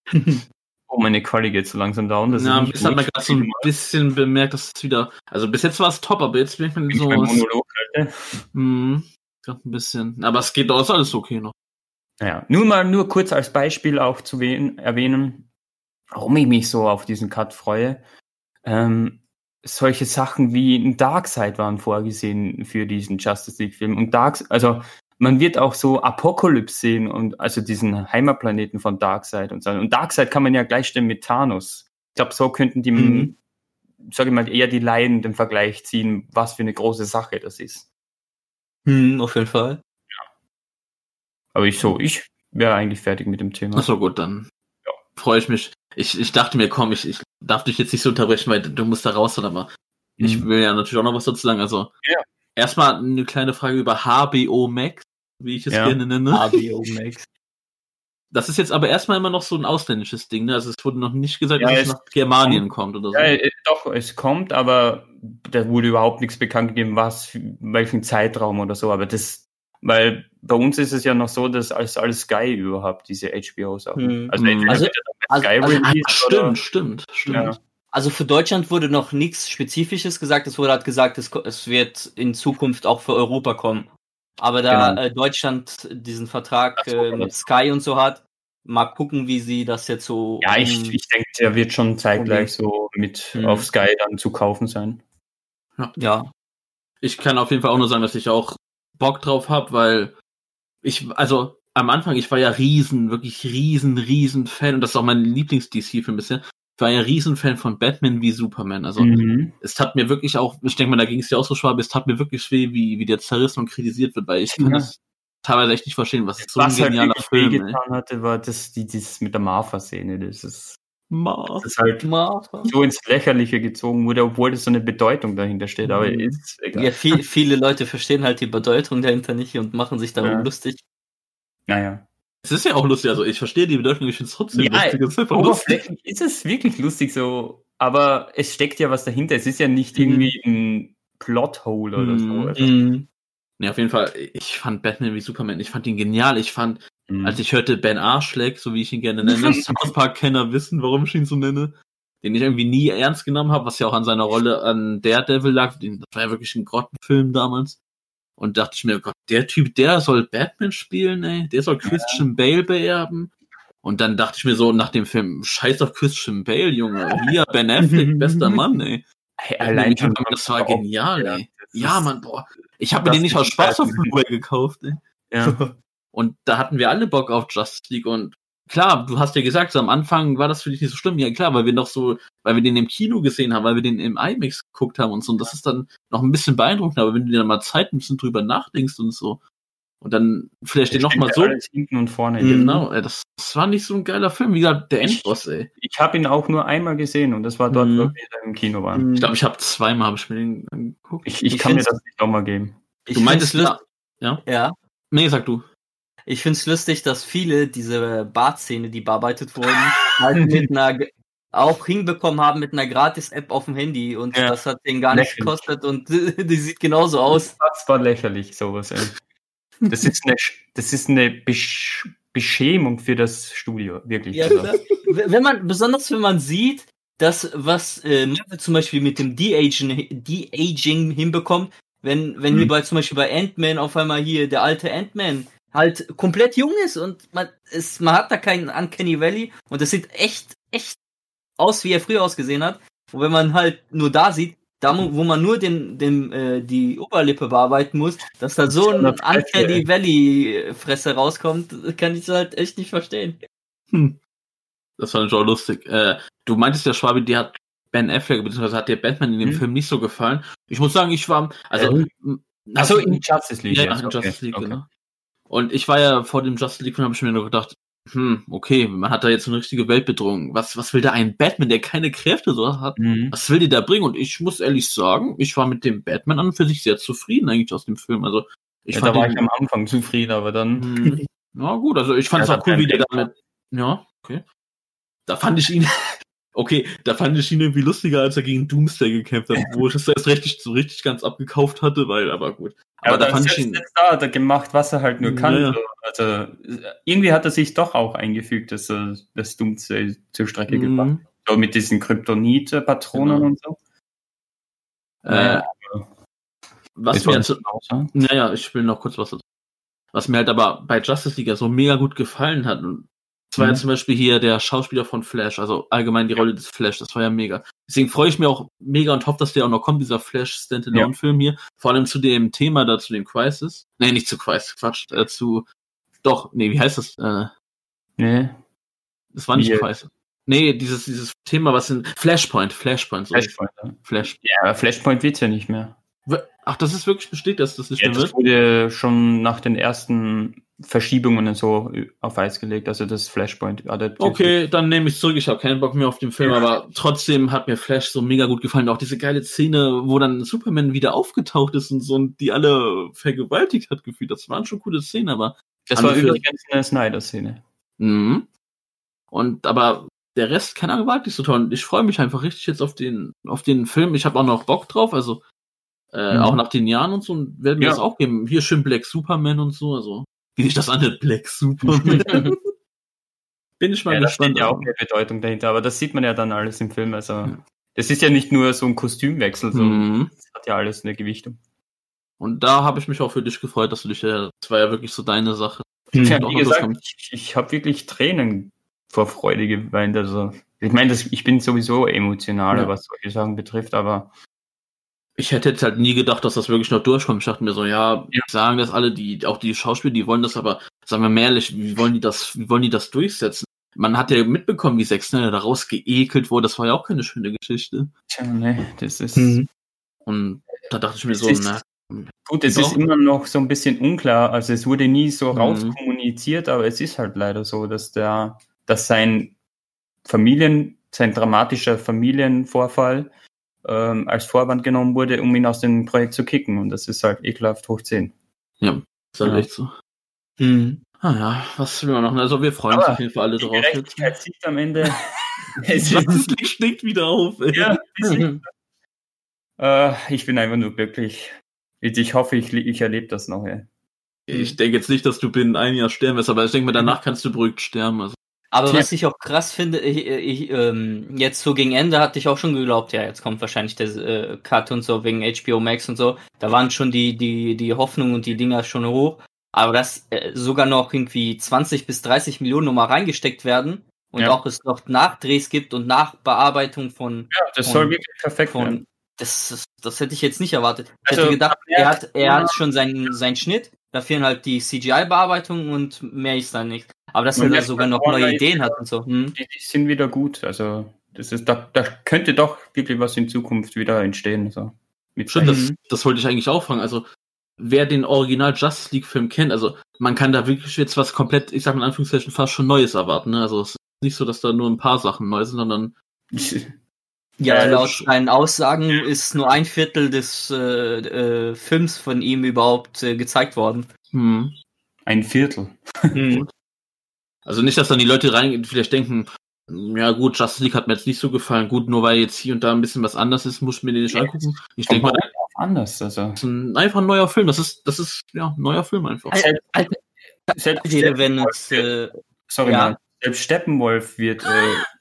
S4: Oh, meine Quali geht so langsam down. Das
S3: Ja,
S4: ist
S3: hat man gerade so ein bisschen bemerkt, dass es wieder. Also bis jetzt war es top, aber jetzt bin ich
S4: ich
S3: so.
S4: meinen Monolog halte.
S3: Hm, grad ein bisschen. Aber es geht ist alles okay noch.
S4: Ja, nur mal nur kurz als Beispiel auch zu erwähnen, warum ich mich so auf diesen Cut freue. Ähm, solche Sachen wie ein Darkseid waren vorgesehen für diesen Justice League Film und Dark, also man wird auch so Apocalypse sehen und also diesen Heimatplaneten von Darkseid und so. Und Darkseid kann man ja gleichstellen mit Thanos. Ich glaube, so könnten die,
S5: Mhm.
S4: sage ich mal, eher die Laien den Vergleich ziehen, was für eine große Sache das ist.
S5: Hm, auf jeden Fall.
S4: Aber ich so, ich wäre eigentlich fertig mit dem Thema.
S3: Achso, gut, dann freue ich mich. Ich, ich dachte mir, komm, ich, ich darf dich jetzt nicht so unterbrechen, weil du musst da raus, aber ich
S4: Mhm.
S3: will ja natürlich auch noch was dazu sagen. Also,
S4: Ja.
S3: erstmal eine kleine Frage über HBO Max, wie ich es
S4: Ja.
S3: gerne nenne.
S5: HBO Max.
S3: Das ist jetzt aber erstmal immer noch so ein ausländisches Ding, ne? Also es wurde noch nicht gesagt,
S4: Ja,
S3: dass es
S4: es
S3: nach Germanien kommt oder so.
S4: Ja, äh, doch, es kommt, aber da wurde überhaupt nichts bekannt gegeben, was, welchen Zeitraum oder so. Aber das, weil bei uns ist es ja noch so, dass alles, alles Sky überhaupt, diese HBO-Sachen.
S5: Hm.
S4: Also,
S5: Also- also-
S4: Sky
S5: also-
S3: Ah,
S4: released
S3: stimmt,
S4: oder,
S3: stimmt, stimmt.
S4: Ja.
S5: Also für Deutschland wurde noch nichts Spezifisches gesagt. Es wurde halt gesagt, es, es wird in Zukunft auch für Europa kommen. Aber da
S4: Genau.
S5: äh, Deutschland diesen Vertrag äh, mit Sky und so hat, mal gucken, wie sie das jetzt so.
S4: Ja, ich,
S5: um-
S4: ich denke, der wird schon zeitgleich so mit
S5: Mhm.
S4: auf Sky dann zu kaufen sein.
S5: ja.
S3: Ich kann auf jeden Fall auch nur sagen, dass ich auch Bock drauf habe, weil ich, also am Anfang, ich war ja riesen, wirklich riesen, riesen Fan und das ist auch mein Lieblings-DC-Film bisher. Ich war ja riesen Fan von Batman wie Superman. Also
S4: Mhm.
S3: es tat mir wirklich auch, ich denke mal, da ging es dir auch so schwab, es tat mir wirklich weh, wie, wie der zerrissen und kritisiert wird, weil ich kann
S4: Ja.
S3: das teilweise echt nicht verstehen, was ist so
S4: Was
S3: ein
S4: halt
S3: genialer
S4: wirklich
S3: Film. Ey.
S4: wehgetan hatte, war das, die, dieses mit der Martha-Szene. Das ist,
S3: Martha.
S4: Das halt
S5: Martha.
S4: so ins Lächerliche gezogen wurde, obwohl das so eine Bedeutung dahinter steht. Aber
S3: Mhm.
S4: ist egal.
S5: Ja, viel, viele Leute verstehen halt die Bedeutung dahinter nicht und machen sich darum
S4: Ja.
S5: lustig.
S4: Naja.
S3: Es ist ja auch lustig, also ich verstehe die Bedeutung, ich finde es trotzdem
S4: Ja,
S3: lustig. Es ist.
S4: Oberflächlich ist es wirklich lustig so, aber es steckt ja was dahinter. Es ist ja nicht
S3: Mhm.
S4: irgendwie ein Plothole oder so.
S3: Mhm.
S4: Also,
S3: Nee, auf jeden Fall, ich fand Batman wie Superman, ich fand ihn genial. Ich fand,
S4: mhm.
S3: als ich hörte Ben Arschleck, so wie ich ihn gerne nenne, South Park-Kenner wissen, warum ich ihn so nenne, den ich irgendwie nie ernst genommen habe, was ja auch an seiner Rolle an Daredevil lag. Das war ja wirklich ein Grottenfilm damals. Und dachte ich mir, Gott, der Typ, der soll Batman spielen, ey, der soll Christian Bale beerben. Und dann dachte ich mir so nach dem Film, scheiß auf Christian Bale, Junge. Hier, Ben Affleck, bester Mann, ey.
S4: Hey, allein schon,
S3: das war genial, ey. Ja, Mann, boah. Ich habe mir den nicht aus Spaß auf Blu-ray gekauft, ey.
S4: Ja.
S3: Und da hatten wir alle Bock auf Justice League und klar, du hast ja gesagt, so am Anfang war das für dich nicht so schlimm. Ja klar, weil wir noch so, weil wir den im Kino gesehen haben, weil wir den im IMAX geguckt haben und so. Und das ist dann noch ein bisschen beeindruckend, aber wenn du dir dann mal Zeit ein bisschen drüber nachdenkst und so und dann vielleicht den noch mal so,
S4: hinten und vorne.
S3: genau, ey, das, das war nicht so ein geiler Film, wie gesagt, der
S4: Ich-
S3: Endboss, ey.
S4: Ich habe ihn auch nur einmal gesehen und das war dort,
S3: Mhm.
S4: wo wir im Kino waren.
S3: Ich glaube, ich habe zweimal habe ich mir den angeguckt.
S4: Ich, ich,
S5: Ich
S4: kann mir das nicht nochmal geben.
S5: Ich
S3: Du meintest, ja? Ja. Nee, sag du.
S5: Ich find's lustig, dass viele diese Bartszene, die bearbeitet wurden, halt mit einer auch hinbekommen haben mit einer Gratis-App auf dem Handy und
S4: Ja.
S5: das hat denen gar nichts
S4: Lächerlich.
S5: gekostet und die sieht genauso aus.
S4: Das war lächerlich, sowas. Ey. Das ist eine, das ist eine Besch Beschämung für das Studio, wirklich.
S5: Ja,
S4: Also,
S5: wenn man, besonders wenn man sieht, dass was äh, Marvel zum Beispiel mit dem De-Aging De-Aging hinbekommt, wenn, wenn hier
S4: Mhm.
S5: bei zum Beispiel bei Ant-Man auf einmal hier der alte Ant-Man halt komplett jung ist und man, es, man hat da keinen Uncanny Valley und es sieht echt, echt aus, wie er früher ausgesehen hat. Und wenn man halt nur da sieht, da wo man nur den, den, äh, die Oberlippe bearbeiten muss, dass da so ein
S4: Das ist
S5: Uncanny Valley Fresse rauskommt, kann ich halt echt nicht verstehen.
S3: Hm. Das fand ich auch lustig. Äh, du meintest ja, Schwabi, die hat Ben Affleck, beziehungsweise hat dir Batman in dem
S4: Hm.
S3: Film nicht so gefallen. Ich muss sagen, ich war, also,
S4: Ähm,
S3: m-
S4: Achso, in Justice League.
S3: ja, in
S4: okay,
S3: Justice League,
S4: okay.
S3: genau. Und ich war ja vor dem Justice League Film, habe ich mir nur gedacht, hm, okay, man hat da jetzt eine richtige Weltbedrohung. Was, was will da ein Batman, der keine Kräfte so hat?
S4: Mhm.
S3: Was will die da bringen? Und ich muss ehrlich sagen, ich war mit dem Batman an und für sich sehr zufrieden eigentlich aus dem Film. Also, ich
S4: Ja, da
S3: fand
S4: war
S3: den,
S4: ich am Anfang zufrieden, aber dann.
S3: hm, ja, gut, also ich fand es
S4: Ja,
S3: auch cool, wie der damit, ja, okay. Da fand ich ihn, okay, da fand ich ihn irgendwie lustiger, als er gegen Doomsday gekämpft hat, wo ich das erst richtig, so richtig ganz abgekauft hatte, weil, aber gut. Aber da
S4: dann
S3: fand ich ihn,
S4: da hat er gemacht, was er halt nur kann.
S3: Ja, ja.
S4: So, Also irgendwie hat er sich doch auch eingefügt, dass er das Doomsday zur Strecke gebracht
S3: Mhm.
S4: So mit diesen Kryptonit-Patronen
S3: Genau.
S4: und so.
S3: äh,
S4: Naja,
S3: was mir jetzt, naja, ich will noch kurz was dazu. Was mir halt aber bei Justice League ja so mega gut gefallen hat, und das war ja
S4: Mhm.
S3: zum Beispiel hier der Schauspieler von Flash, also allgemein die Rolle des Flash, das war ja mega. Deswegen freue ich mich auch mega und hoffe, dass der auch noch kommt, dieser Flash Standalone-Film hier. Vor allem zu dem Thema da, zu dem Crisis. Nee, nicht zu Crisis, Quatsch, äh, zu, doch, nee, wie heißt das? Äh,
S4: Nee.
S3: das war nicht Crisis. Nee, dieses, dieses Thema, was in, Flashpoint, Flashpoint, so
S4: Flashpoint. ja.
S3: Flash.
S4: Ja, aber Flashpoint wird's ja nicht mehr.
S3: Ach, das ist wirklich bestätigt, dass das nicht
S4: Ja,
S3: mehr
S4: das
S3: wird?
S4: wurde schon nach den ersten Verschiebungen und so auf Eis gelegt, also das Flashpoint. adaptiert.
S3: Okay, dann nehme ich zurück. Ich habe keinen Bock mehr auf den Film,
S4: Ja.
S3: aber trotzdem hat mir Flash so mega gut gefallen. Auch diese geile Szene, wo dann Superman wieder aufgetaucht ist und so und die alle vergewaltigt hat gefühlt. Das waren schon coole Szenen, aber.
S4: Das war übrigens eine Snyder-Szene.
S3: Mhm. Und aber der Rest, keine Ahnung, war nicht so toll. Und ich freue mich einfach richtig jetzt auf den, auf den Film. Ich habe auch noch Bock drauf, also äh,
S4: Mhm.
S3: auch nach den Jahren und so, und werde mir
S4: Ja.
S3: das auch geben. Hier schön Black Superman und so, also wie sich das anhört, Black Superman. Bin ich mal
S4: Ja, da
S3: gespannt.
S4: steht ja auch eine Bedeutung dahinter, aber das sieht man ja dann alles im Film. Also
S3: Ja.
S4: das ist ja nicht nur so ein Kostümwechsel, so
S3: Mhm.
S4: das hat ja alles eine Gewichtung.
S3: Und da habe ich mich auch für dich gefreut, dass du dich, äh, das war ja wirklich so deine Sache.
S4: Ja, wie gesagt, ich, ich habe wirklich Tränen vor Freude geweint. Also ich meine, ich bin sowieso emotionaler,
S3: Ja.
S4: was solche Sachen betrifft, aber
S3: Ich hätte jetzt halt nie gedacht, dass das wirklich noch durchkommt. Ich dachte mir so, ja,
S4: Ja.
S3: sagen das alle, die, auch die Schauspieler, die wollen das, aber sagen wir mal ehrlich, wie wollen die das, wie wollen die das durchsetzen? Man hat ja mitbekommen, wie Zack Snyder daraus geekelt wurde. Das war ja auch keine schöne Geschichte.
S4: tja, ne, das ist
S5: Mhm.
S3: Und da dachte ich mir
S4: Es
S3: so,
S4: ist-
S3: na,
S4: gut, es ist immer noch so ein bisschen unklar. Also es wurde nie so
S3: Mhm.
S4: rauskommuniziert, aber es ist halt leider so, dass der, dass sein Familien sein dramatischer Familienvorfall ähm, als Vorwand genommen wurde, um ihn aus dem Projekt zu kicken. Und das ist halt ekelhaft hoch 10.
S3: Ja, ist halt
S4: Ja.
S3: echt so.
S5: Mhm.
S3: Ah ja, was will man noch? Also wir freuen uns auf jeden Fall alle
S4: Die
S3: drauf. Jetzt.
S4: Gerechtigkeit siegt am Ende. es ist,
S3: stinkt wieder auf, ey.
S4: ja, äh, ich bin einfach nur glücklich. Ich hoffe, ich, ich erlebe das noch. Ey.
S3: Ich denke jetzt nicht, dass du binnen ein Jahr sterben wirst, aber ich denke mal, danach kannst du beruhigt sterben. Also.
S5: Aber
S4: Tja.
S5: was ich auch krass finde, ich, ich, ähm, jetzt so gegen Ende hatte ich auch schon geglaubt, ja, jetzt kommt wahrscheinlich der äh, Cut und so wegen HBO Max und so. Da waren schon die, die, die Hoffnungen und die Dinger schon hoch. Aber dass äh, sogar noch irgendwie 20 bis 30 Millionen nochmal reingesteckt werden und
S4: Ja.
S5: auch es noch Nachdrehs gibt und Nachbearbeitung von,
S4: Ja, das
S5: Von-
S4: soll wirklich perfekt
S5: von
S4: werden.
S5: das, das, das hätte ich jetzt nicht erwartet. Ich
S4: Also,
S5: hätte gedacht, er hat, er hat schon seinen, seinen Schnitt, da fehlen halt die CGI-Bearbeitung und mehr ist da nicht. Aber dass
S4: Und
S5: er da sogar noch neue Ideen hat und so. Hm?
S4: Die, die sind wieder gut. Also das ist, da, da könnte doch wirklich was in Zukunft wieder entstehen. So. Mit
S3: Stimmt, das, das wollte ich eigentlich auch fragen. Also, wer den Original Justice League Film kennt, also man kann da wirklich jetzt was komplett, ich sag mal in Anführungszeichen, fast schon Neues erwarten. Ne? Also es ist nicht so, dass da nur ein paar Sachen neu sind, sondern
S5: Ja, laut seinen Aussagen ist nur ein Viertel des äh, äh, Films von ihm überhaupt äh, gezeigt worden.
S3: hm,
S4: ein Viertel.
S5: Hm.
S3: Also nicht, dass dann die Leute rein vielleicht denken, ja gut, Justice League hat mir jetzt nicht so gefallen. Gut, nur weil jetzt hier und da ein bisschen was anders ist, muss ich mir den nicht
S4: Ja,
S3: angucken. Ich denke mal,
S4: auf anders. Also
S3: das ist ein, einfach ein neuer Film. Das ist, das ist, ja, ein neuer Film einfach.
S5: Al- Alter,
S4: selbst
S5: Alter, wenn
S4: Steppenwolf
S5: uns,
S4: wird,
S5: äh,
S4: sorry,
S5: ja.
S4: Mann, selbst Steppenwolf wird äh,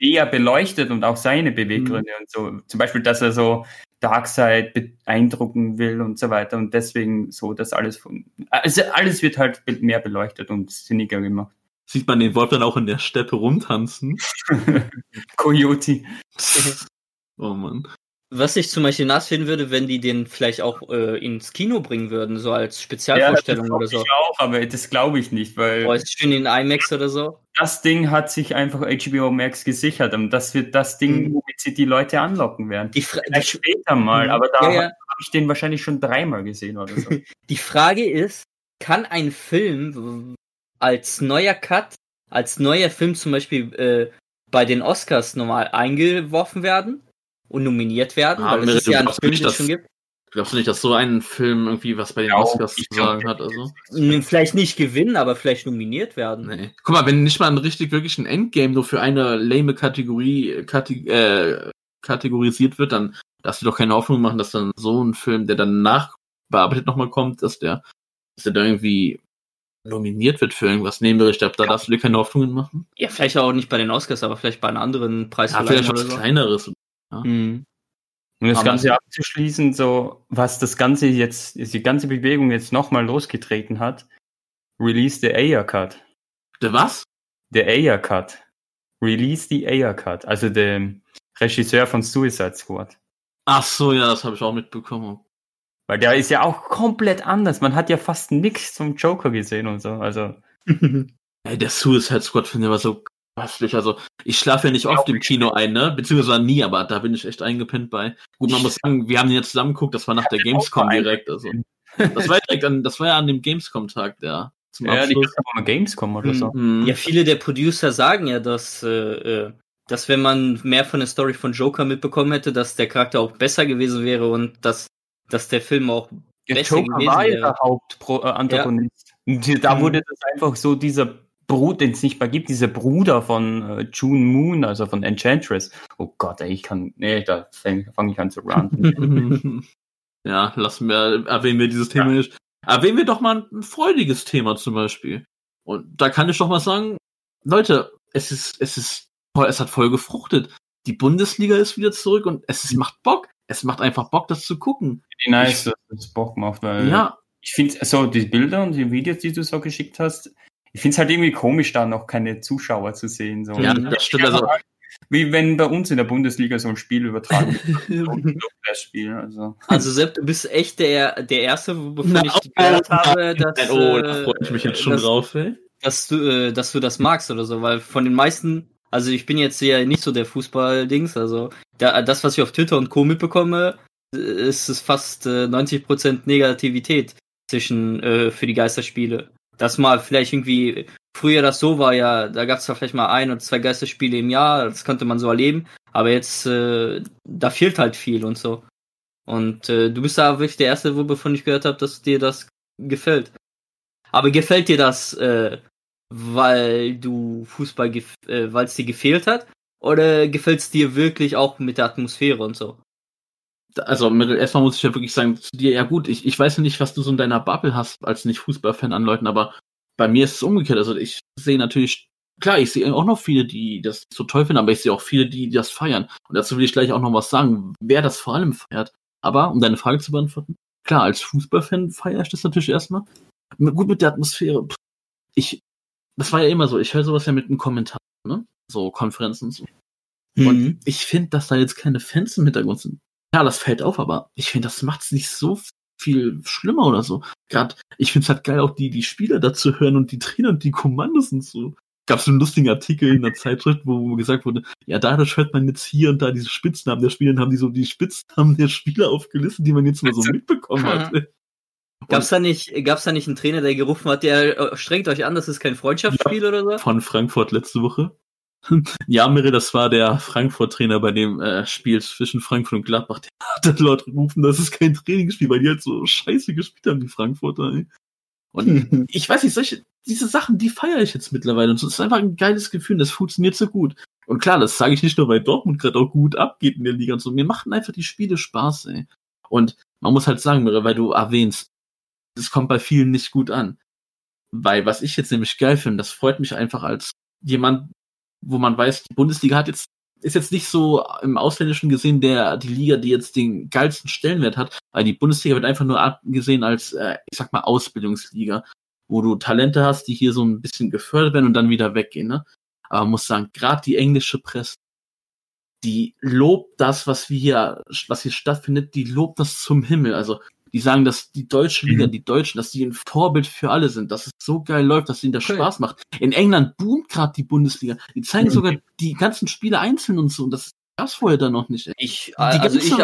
S4: eher beleuchtet und auch seine Beweggründe
S5: Mhm.
S4: und so. Zum Beispiel, dass er so Darkseid beeindrucken will und so weiter und deswegen so, dass alles von, also alles wird halt mehr beleuchtet und sinniger gemacht.
S3: Sieht man den Wolf dann auch in der Steppe rumtanzen?
S4: Coyote.
S3: oh Mann.
S5: Was ich zum Beispiel nass finden würde, wenn die den vielleicht auch äh, ins Kino bringen würden, so als
S4: Ja,
S5: Spezialvorstellung
S4: das
S5: oder so.
S4: Ich auch, aber das glaube ich nicht, weil
S5: Boah, ist schön in IMAX oder so.
S4: das Ding hat sich einfach HBO Max gesichert und das wird das Ding,
S5: Mhm.
S4: womit sie die Leute anlocken werden.
S5: Die, Fra die,
S4: Vielleicht später mal,
S5: Mhm.
S4: aber da
S5: Ja, ja.
S4: habe ich den wahrscheinlich schon dreimal gesehen oder so.
S5: die Frage ist, kann ein Film als neuer Cut, als neuer Film zum Beispiel äh, bei den Oscars normal eingeworfen werden und nominiert werden?
S3: Ah,
S5: weil es ist ja
S3: du
S5: ein
S3: glaubst
S5: Film, den es schon gibt.
S3: Glaubst du nicht, dass so ein Film irgendwie was bei den
S4: Ja,
S3: Oscars zu sagen hat? Also?
S5: Vielleicht nicht gewinnen, aber vielleicht nominiert werden.
S3: Nee. Guck mal, wenn nicht mal ein richtig wirklich ein Endgame nur für eine lame Kategorie kate äh, kategorisiert wird, dann darfst du doch keine Hoffnung machen, dass dann so ein Film, der dann nachbearbeitet nochmal kommt, dass der, dass der da irgendwie nominiert wird für irgendwas. Nehmen wir richtig ab, da darfst du dir keine Hoffnungen machen.
S5: Ja, vielleicht auch nicht bei den Oscars, aber vielleicht bei einem anderen
S3: Ja,
S5: Preisverleihung
S3: vielleicht
S5: oder
S3: was
S5: so.
S3: kleineres.
S5: Hm.
S4: Um das
S3: Aber-
S4: Ganze abzuschließen, so was das Ganze jetzt, die ganze Bewegung jetzt nochmal losgetreten hat, release the Ayer Cut.
S3: Der was?
S4: Der Ayer Cut. Release the Ayer Cut. Also der Regisseur von Suicide Squad.
S3: Ach so, ja, das habe ich auch mitbekommen.
S4: Weil der ist ja auch komplett anders. Man hat ja fast nichts zum Joker gesehen und so. Also,
S3: Ey, der Suicide Squad finde ich aber so köstlich. Also, ich schlafe ja nicht oft im Kino ein, ne? Beziehungsweise nie, aber da bin ich echt eingepennt bei. Gut, man muss sagen, wir haben den jetzt zusammen geguckt, das war nach der Gamescom direkt. Also, das war direkt an, das war ja an dem Gamescom-Tag, der zum
S4: ja, die
S3: Abschluss.
S4: mal Gamescom oder so.
S3: Mhm.
S5: Ja, viele der Producer sagen ja, dass, äh, äh, dass wenn man mehr von der Story von Joker mitbekommen hätte, dass der Charakter auch besser gewesen wäre und dass, dass der Film auch
S4: Der
S5: besser
S4: Joker
S5: gewesen
S4: war ja
S5: wäre.
S4: der Hauptantagonist. Und Da
S5: Mhm.
S4: wurde das einfach so dieser Bruder, den es nicht mehr gibt, dieser Bruder von äh, June Moon, also von Enchantress. Oh Gott, ey, ich kann, nee, da fange fang ich an zu ranten.
S3: ja, lassen wir, erwähnen wir dieses Thema nicht. Erwähnen wir doch mal ein freudiges Thema zum Beispiel. Und da kann ich doch mal sagen, Leute, es ist, es ist, voll- es hat voll gefruchtet. Die Bundesliga ist wieder zurück und es ist, macht Bock. Es macht einfach Bock, das zu gucken.
S4: Wie nice, dass das Bock macht, weil
S3: Ja,
S4: ich finde, so die Bilder und die Videos, die du so geschickt hast, ich finde es halt irgendwie komisch, da noch keine Zuschauer zu sehen. So.
S3: ja, das stimmt. Also,
S4: Wie wenn bei uns in der Bundesliga so ein Spiel übertragen wird, Spiel. Also.
S5: Also Sepp, du bist echt der, der Erste, wovon
S3: Na,
S5: ich gehört habe, dass,
S3: oh, da
S5: äh,
S3: freue ich mich jetzt schon
S5: dass,
S3: drauf, ey.
S5: dass du, äh, dass du das magst oder so, weil von den meisten, also ich bin jetzt ja nicht so der Fußball-Dings, also da, das, was ich auf Twitter und Co. mitbekomme, äh, ist es fast äh, 90% Negativität zwischen äh, für die Geisterspiele. Dass mal vielleicht irgendwie früher das so war, ja, da gab es vielleicht mal ein oder zwei Geisterspiele im Jahr, das konnte man so erleben, aber jetzt, äh, da fehlt halt viel und so. Und äh, du bist da wirklich der Erste, wovon ich gehört habe, dass dir das gefällt. Aber gefällt dir das, äh, weil du Fußball, äh, weil es dir gefehlt hat? Oder gefällt es dir wirklich auch mit der Atmosphäre und so?
S3: Also erstmal muss ich ja wirklich sagen zu dir, ja gut, ich, ich weiß nicht, was du so in deiner Bubble hast als Nicht-Fußballfan an Leuten, aber bei mir ist es umgekehrt. Also ich sehe natürlich, klar, ich sehe auch noch viele, die das so toll finden, aber ich sehe auch viele, die das feiern. Und dazu will ich gleich auch noch was sagen, wer das vor allem feiert. Aber, um deine Frage zu beantworten, klar, als Fußballfan feiere ich das natürlich erstmal. Gut mit der Atmosphäre. Ich, das war ja immer so, ich höre sowas ja mit einem Kommentar, ne? So Konferenzen und so.
S5: Mhm.
S3: Und ich finde, dass da jetzt keine Fans im Hintergrund sind. Ja, das fällt auf, aber ich finde, das macht es nicht so viel schlimmer oder so. Gerade, ich finde es halt geil, auch die, die Spieler dazu hören und die Trainer und die Kommandos und so. Gab so einen lustigen Artikel in der Zeitschrift, wo gesagt wurde, ja, dadurch hört man jetzt hier und da diese Spitznamen der Spieler, dann haben die so die Spitznamen der Spieler aufgelistet, die man jetzt mal so mitbekommen hat.
S5: Gab's da nicht, gab's da nicht einen Trainer, der gerufen hat, der äh, strengt euch an, das ist kein Freundschaftsspiel oder so?
S3: Von Frankfurt letzte Woche. Ja, Mirre, das war der Frankfurt-Trainer bei dem äh, Spiel zwischen Frankfurt und Gladbach. Der hat dann laut gerufen, das ist kein Trainingsspiel, weil die halt so scheiße gespielt haben, die Frankfurter. Ey. Und ich weiß nicht, solche, diese Sachen, die feiere ich jetzt mittlerweile. Und es ist einfach ein geiles Gefühl, das funktioniert so gut. Und klar, das sage ich nicht nur, weil Dortmund gerade auch gut abgeht in der Liga und so. Mir machen einfach die Spiele Spaß, ey. Und man muss halt sagen, Mirre, weil du erwähnst, das kommt bei vielen nicht gut an. Weil was ich jetzt nämlich geil finde, das freut mich einfach als jemand, wo man weiß, die Bundesliga hat jetzt ist jetzt nicht so im Ausländischen gesehen der die Liga, die jetzt den geilsten Stellenwert hat, weil die Bundesliga wird einfach nur angesehen als, äh, ich sag mal, Ausbildungsliga, wo du Talente hast, die hier so ein bisschen gefördert werden und dann wieder weggehen. Ne? Aber man muss sagen, gerade die englische Presse, die lobt das, was wir hier, was hier stattfindet, die lobt das zum Himmel. Also die sagen, dass die deutsche Liga,
S4: Mhm.
S3: die Deutschen, dass die ein Vorbild für alle sind, dass es so geil läuft, dass ihnen das
S5: Okay.
S3: Spaß macht. In England boomt gerade die Bundesliga. Die zeigen
S4: Mhm.
S3: sogar die ganzen Spiele einzeln und so. Und das gab's vorher dann noch nicht. Ey.
S5: Ich,
S3: Die
S5: also ich,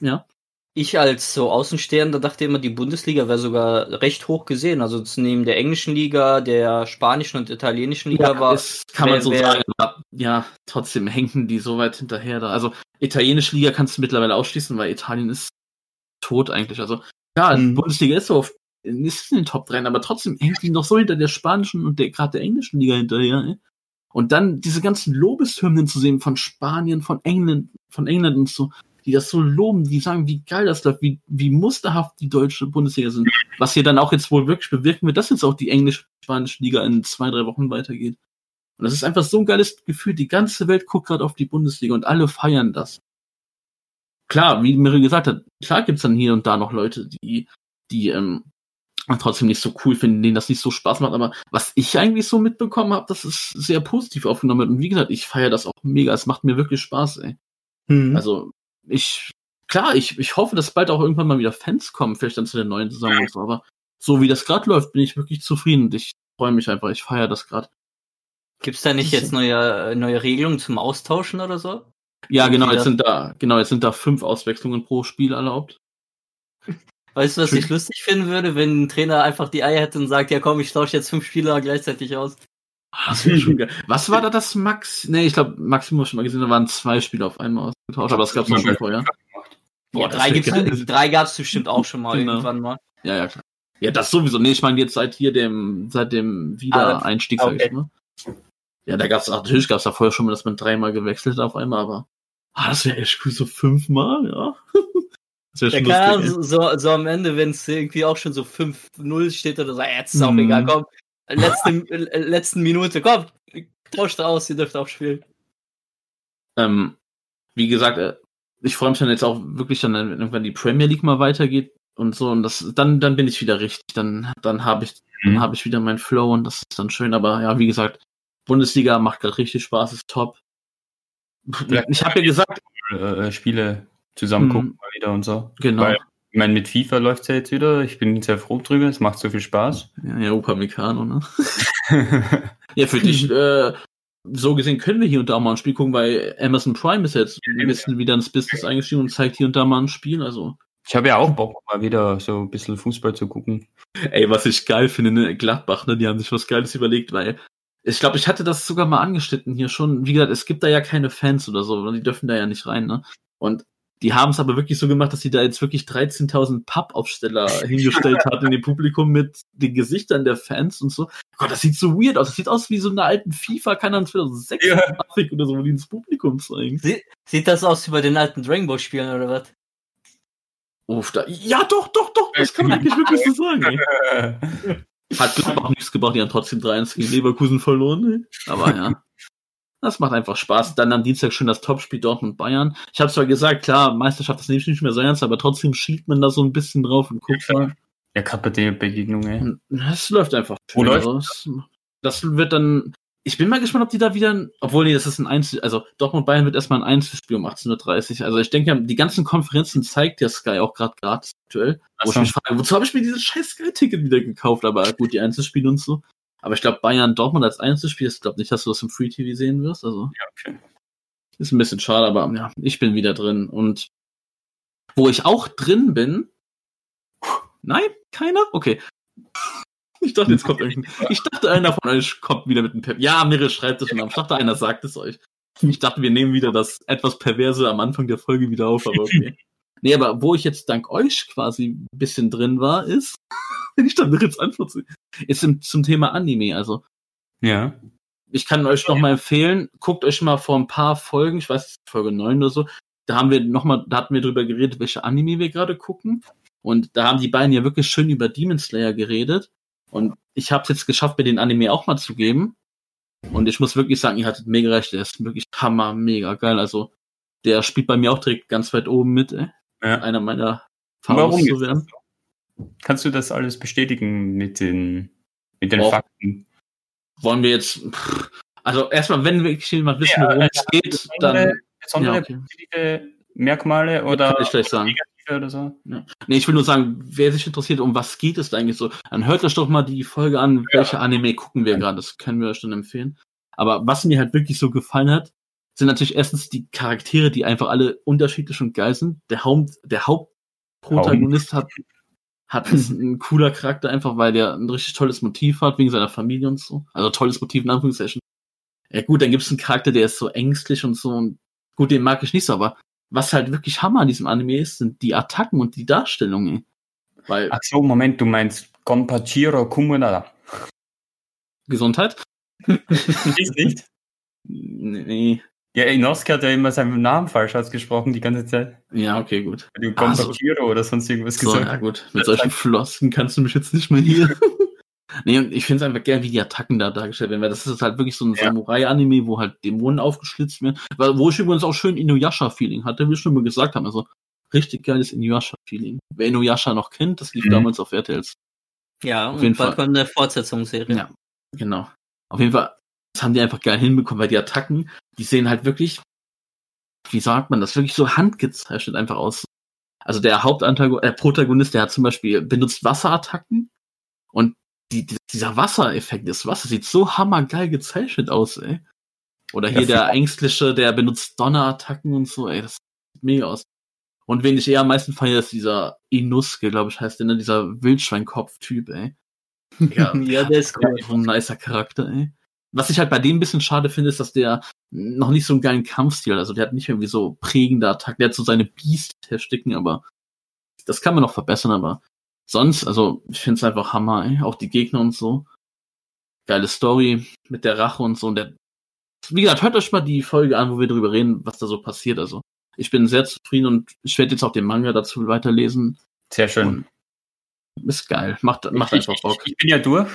S3: Ja.
S5: ich als so Außenstehender dachte immer, die Bundesliga wäre sogar recht hoch gesehen. Also z- neben der englischen Liga, der spanischen und italienischen Liga war.
S3: das kann man so sagen. Aber ja, trotzdem hängen die so weit hinterher da. Also italienische Liga kannst du mittlerweile ausschließen, weil Italien ist tot eigentlich. Also ja, die
S5: Mhm.
S3: Bundesliga ist so auf ist in den Top 3, aber trotzdem hängt die noch so hinter der spanischen und der gerade der englischen Liga hinterher. Ey. Und dann diese ganzen Lobeshymnen zu sehen von Spanien, von England, von England und so, die das so loben, die sagen, wie geil das läuft, wie, wie musterhaft die deutsche Bundesliga sind. Was hier dann auch jetzt wohl wirklich bewirken wird, dass jetzt auch die englische-spanische Liga in zwei, drei Wochen weitergeht. Und das ist einfach so ein geiles Gefühl. Die ganze Welt guckt gerade auf die Bundesliga und alle feiern das. Klar, wie Miri gesagt hat, klar gibt's dann hier und da noch Leute, die, die ähm, trotzdem nicht so cool finden, denen das nicht so Spaß macht. Aber was ich eigentlich so mitbekommen habe, das ist sehr positiv aufgenommen wird. Und wie gesagt, ich feiere das auch mega. Es macht mir wirklich Spaß, ey.
S5: Mhm.
S3: Also ich, klar, ich, ich hoffe, dass bald auch irgendwann mal wieder Fans kommen, vielleicht dann zu der neuen Saison und so. Aber so wie das gerade läuft, bin ich wirklich zufrieden und ich freue mich einfach. Ich feiere das gerade.
S5: Gibt's da nicht jetzt neue, neue Regelungen zum Austauschen oder so?
S3: Ja, genau, jetzt sind da, genau, jetzt sind da fünf Auswechslungen pro Spiel erlaubt.
S5: Weißt du, was ich lustig finden würde, wenn ein Trainer einfach die Eier hätte und sagt, ja komm, ich tausche jetzt fünf Spieler gleichzeitig aus.
S3: Ah, Das wäre schon geil. Was war da das Max? Nee, ich glaube, Maximum schon mal gesehen, da waren zwei Spieler auf einmal ausgetauscht, aber das gab's auch schon vorher. Boah,
S5: ja, drei, gibt's, drei gab's bestimmt auch schon mal
S3: Genau.
S5: irgendwann mal.
S3: Ja, ja, klar. Ja, das sowieso. Nee, ich meine jetzt seit hier dem, seit dem Wiedereinstieg, sag
S5: okay.
S3: ich mal. Ja, da gab's, natürlich gab's da vorher schon mal, dass man dreimal gewechselt hat auf einmal, aber, ah, das wäre echt cool, so fünfmal, ja. Das wäre
S5: Ja, keine
S3: lustig.
S5: So, so am Ende, wenn es irgendwie auch schon so 5-0 steht oder so, ja, jetzt ist auch
S3: Mhm.
S5: egal, komm. Letzte, äh, letzten Minute, komm, tauscht aus, ihr dürft auch spielen.
S3: Ähm, wie gesagt, äh, ich freue mich dann jetzt auch wirklich dann, wenn irgendwann die Premier League mal weitergeht und so und das, dann, dann bin ich wieder richtig, dann, dann habe ich, dann
S4: Mhm.
S3: habe ich wieder meinen Flow und das ist dann schön, aber ja, wie gesagt, Bundesliga macht gerade richtig Spaß, ist top.
S4: Ja.
S3: Ich habe ja gesagt,
S4: äh, Spiele zusammen
S3: Mhm.
S4: gucken mal wieder und so.
S3: genau.
S4: Weil, ich meine, mit FIFA läuft's ja jetzt wieder. Ich bin sehr froh drüber. Es macht so viel Spaß.
S3: Ja, ja Upamecano, ne? Ja, für dich, äh, so gesehen können wir hier und da mal ein Spiel gucken, weil Amazon Prime ist jetzt ein bisschen wieder ins Business eingestiegen und zeigt hier und da mal ein Spiel, also
S4: Ich habe ja auch Bock, mal wieder so ein bisschen Fußball zu gucken.
S3: Ey, was ich geil finde, ne, Gladbach, ne, die haben sich was Geiles überlegt, weil ich glaube, ich hatte das sogar mal angeschnitten hier schon. Wie gesagt, es gibt da ja keine Fans oder so, die dürfen da ja nicht rein, ne? Und die haben es aber wirklich so gemacht, dass sie da jetzt wirklich 13.000 Pappaufsteller hingestellt hat in dem Publikum mit den Gesichtern der Fans und so. Gott, das sieht so weird aus. Das sieht aus wie so eine alten FIFA, keine Ahnung, 2006
S4: Ja.
S3: Grafik oder so, wo die ins Publikum zeigen.
S5: Sie, sieht das aus wie bei den alten Dragon Ball Spielen oder was?
S3: Uff, da, ja, doch, doch, doch, das kann man eigentlich wirklich so sagen. Ey. Hat Gladbach nichts gebracht, die haben trotzdem 3-1 gegen Leverkusen verloren. Aber ja. Das macht einfach Spaß. Dann am Dienstag schön das Topspiel Dortmund Bayern. Ich habe zwar gesagt, klar, Meisterschaft ist nicht mehr so ernst, aber trotzdem schielt man da so ein bisschen drauf und guckt mal.
S4: Ja, bei der Begegnung, ey.
S3: Es läuft einfach.
S4: Wo läuft
S3: aus. Das wird dann. Ich bin mal gespannt, ob die da wieder. Obwohl, nee, das ist ein Einzel. Also, Dortmund Bayern wird erstmal ein Einzelspiel um 18.30 Uhr. Also, ich denke, die ganzen Konferenzen zeigt ja Sky auch gerade gratis aktuell. Wo ich mich frage, wozu habe ich mir dieses scheiß Sky-Ticket wieder gekauft? Aber gut, die Einzelspiele und so. Aber ich glaube, Bayern Dortmund als Einzelspiel, ich glaube nicht, dass du das im Free TV sehen wirst. Also,
S4: Ja, okay.
S3: ist ein bisschen schade, aber ja, ich bin wieder drin. Und wo ich auch drin bin. Nein, keiner? Okay. Ich dachte, jetzt kommt irgendein. Ich dachte, einer von euch kommt wieder mit einem Per Ja, Mirre schreibt es schon am. Ich dachte, einer sagt es euch. Ich dachte, wir nehmen wieder das etwas Perverse am Anfang der Folge wieder auf, aber okay. Nee, aber wo ich jetzt dank euch quasi ein bisschen drin war, ist, wenn ich dann Mirres Antwort sehe, ist im, zum Thema Anime. Also,
S4: Ja.
S3: ich kann euch noch mal empfehlen, guckt euch mal vor ein paar Folgen, ich weiß, Folge 9 oder so, da haben wir noch mal, da hatten wir drüber geredet, welche Anime wir gerade gucken. Und da haben die beiden ja wirklich schön über Demon Slayer geredet. Und ich habe es jetzt geschafft, mir den Anime auch mal zu geben. Und ich muss wirklich sagen, ihr hattet mega recht, der ist wirklich hammer, mega geil. Also, der spielt bei mir auch direkt ganz weit oben mit, ey.
S4: ja.
S3: Einer meiner Favorites zu werden.
S4: Kannst du das alles bestätigen mit den, mit den
S3: Oh.
S4: Fakten?
S3: Wollen wir jetzt, also erstmal, wenn wirklich jemand wissen, worum
S4: äh,
S3: es geht, dann,
S4: Besondere,
S3: Ja, okay.
S4: Merkmale oder
S3: kann ich
S4: negative oder so?
S3: Nee, ich will nur sagen, wer sich interessiert, um was geht es eigentlich so, dann hört euch doch mal die Folge an, welche Anime gucken wir gerade, das können wir euch dann empfehlen. Aber was mir halt wirklich so gefallen hat, sind natürlich erstens die Charaktere, die einfach alle unterschiedlich und geil sind. Der, Haupt, der Hauptprotagonist hat, hat ist ein cooler Charakter einfach, weil der ein richtig tolles Motiv hat, wegen seiner Familie und so. Also tolles Motiv in Anführungszeichen. Ja gut, dann gibt es einen Charakter, der ist so ängstlich und so und gut, den mag ich nicht so, aber was halt wirklich Hammer an diesem Anime ist, sind die Attacken und die Darstellungen. Weil
S4: Ach so, Moment, du meinst Gonpachiro Kumura.
S3: Gesundheit?
S4: Ist nicht?
S3: Nee.
S4: Ja, Inosuke hat ja immer seinen Namen falsch ausgesprochen die ganze Zeit.
S3: Ja, okay, gut.
S4: Du
S3: Ah, so.
S4: Gonpachiro oder sonst irgendwas
S3: So,
S4: gesagt.
S3: ja gut. Mit solchen Flossen kannst du mich jetzt nicht mehr hier. nee, und ich finde es einfach geil, wie die Attacken da dargestellt werden, weil das ist halt wirklich so ein
S4: Ja.
S3: Samurai-Anime, wo halt Dämonen aufgeschlitzt werden. Wo ich übrigens auch schön Inuyasha-Feeling hatte, wie ich schon mal gesagt habe. Also richtig geiles Inuyasha-Feeling. Wer Inuyasha noch kennt, das lief
S4: Mhm.
S3: damals auf RTLs.
S5: Ja,
S3: Auf
S5: und
S3: jeden
S5: bald
S3: Fall.
S5: kommt eine Fortsetzungsserie.
S3: Ja, genau. Auf jeden Fall, das haben die einfach geil hinbekommen, weil die Attacken, die sehen halt wirklich, wie sagt man das, wirklich so handgezeichnet einfach aus. Also der Hauptantagonist, äh, Protagonist, der hat zum Beispiel benutzt Wasserattacken und die, die, dieser Wassereffekt, das Wasser sieht so hammergeil gezeichnet aus, ey. Oder hier
S4: Ja,
S3: der Ängstliche, der benutzt Donnerattacken und so, ey, das sieht mega aus. Und wen ich eher am meisten feiere, ist dieser Inuske, glaube ich, heißt der, ne? dieser Wildschweinkopf-Typ, ey. Ja,
S5: Ja, der ist cool.
S3: so ein nicer Charakter, ey. Was ich halt bei dem ein bisschen schade finde, ist, dass der noch nicht so einen geilen Kampfstil hat. Also der hat nicht irgendwie so prägende Attacken. Der hat so seine Beast-Techniken, aber das kann man noch verbessern, aber sonst, also ich finde es einfach Hammer, ey. Auch die Gegner und so. Geile Story mit der Rache und so. Und der, wie gesagt, hört euch mal die Folge an, wo wir drüber reden, was da so passiert. Also ich bin sehr zufrieden und ich werde jetzt auch den Manga dazu weiterlesen.
S4: Sehr schön.
S3: Und ist geil. Macht, macht
S4: ich,
S3: einfach Bock.
S4: Ich, ich bin ja durch.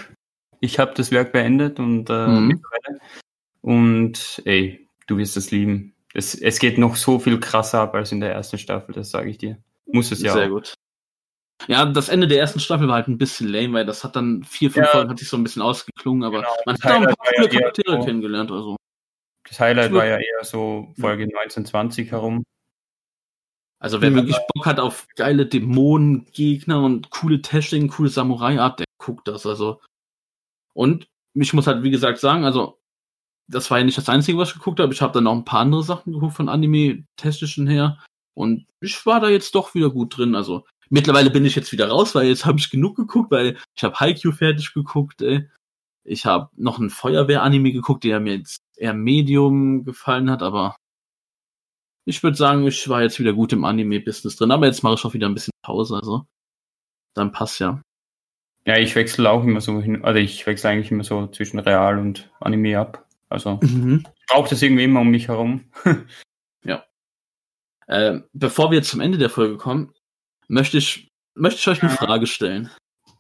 S4: Ich habe das Werk beendet und äh,
S3: Mhm.
S4: Und ey, du wirst es lieben. Es, es geht noch so viel krasser ab als in der ersten Staffel, das sage ich dir. Muss es ja.
S3: Sehr
S4: auch.
S3: gut. Ja, das Ende der ersten Staffel war halt ein bisschen lame, weil das hat dann vier, fünf
S4: Ja.
S3: Folgen hat sich so ein bisschen ausgeklungen, aber
S4: Genau.
S3: man hat
S4: Das
S3: auch ein
S4: Highlight
S3: paar
S4: ja
S3: coole Charaktere
S4: so-
S3: kennengelernt, also.
S4: Das Highlight war ja eher so Folge 1920 herum.
S3: Also wer
S4: Mhm.
S3: wirklich Bock hat auf geile Dämonengegner und coole Testing, coole Samurai-Art, der guckt das, also. Und ich muss halt, wie gesagt, sagen, also, das war ja nicht das Einzige, was ich geguckt habe. Ich habe dann noch ein paar andere Sachen geguckt von Anime-Technischen her. Und ich war da jetzt doch wieder gut drin. Also mittlerweile bin ich jetzt wieder raus, weil jetzt habe ich genug geguckt, weil ich habe Haikyuu fertig geguckt, ey. Ich habe noch ein Feuerwehr-Anime geguckt, der mir jetzt eher Medium gefallen hat, aber ich würde sagen, ich war jetzt wieder gut im Anime-Business drin. Aber jetzt mache ich auch wieder ein bisschen Pause, also dann passt ja.
S4: Ja, ich wechsle auch immer so hin, also ich wechsle eigentlich immer so zwischen Real und Anime ab. Also
S3: Mhm.
S4: ich brauche das irgendwie immer um mich herum.
S3: Äh, bevor wir zum Ende der Folge kommen, möchte ich, möchte ich euch eine Frage stellen.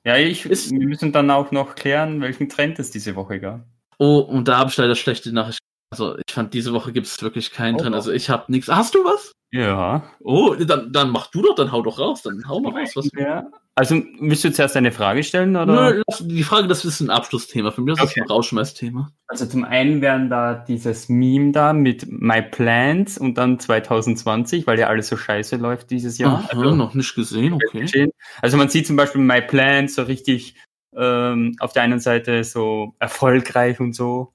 S4: Ja, ich,
S3: Ist-
S4: wir müssen dann auch noch klären, welchen Trend es diese Woche gab.
S3: Oh, und da habe ich leider schlechte Nachrichten. Also ich fand, diese Woche gibt es wirklich keinen
S4: Oh.
S3: drin. Also ich habe nichts. Hast du was?
S4: Ja.
S3: Oh, dann, dann mach du doch, dann hau doch raus. Dann hau mal raus. Was,
S4: ja. Also, willst du zuerst eine Frage stellen? Oder?
S3: Nö, die Frage, das ist ein Abschlussthema. Für mich das
S4: Okay.
S3: ist ein Rauschmeißthema.
S4: Also zum einen wären da dieses Meme da mit My Plans und dann 2020, weil ja alles so scheiße läuft dieses Jahr.
S3: Aha, noch nicht gesehen, okay.
S4: Also man sieht zum Beispiel My Plans so richtig ähm, auf der einen Seite so erfolgreich und so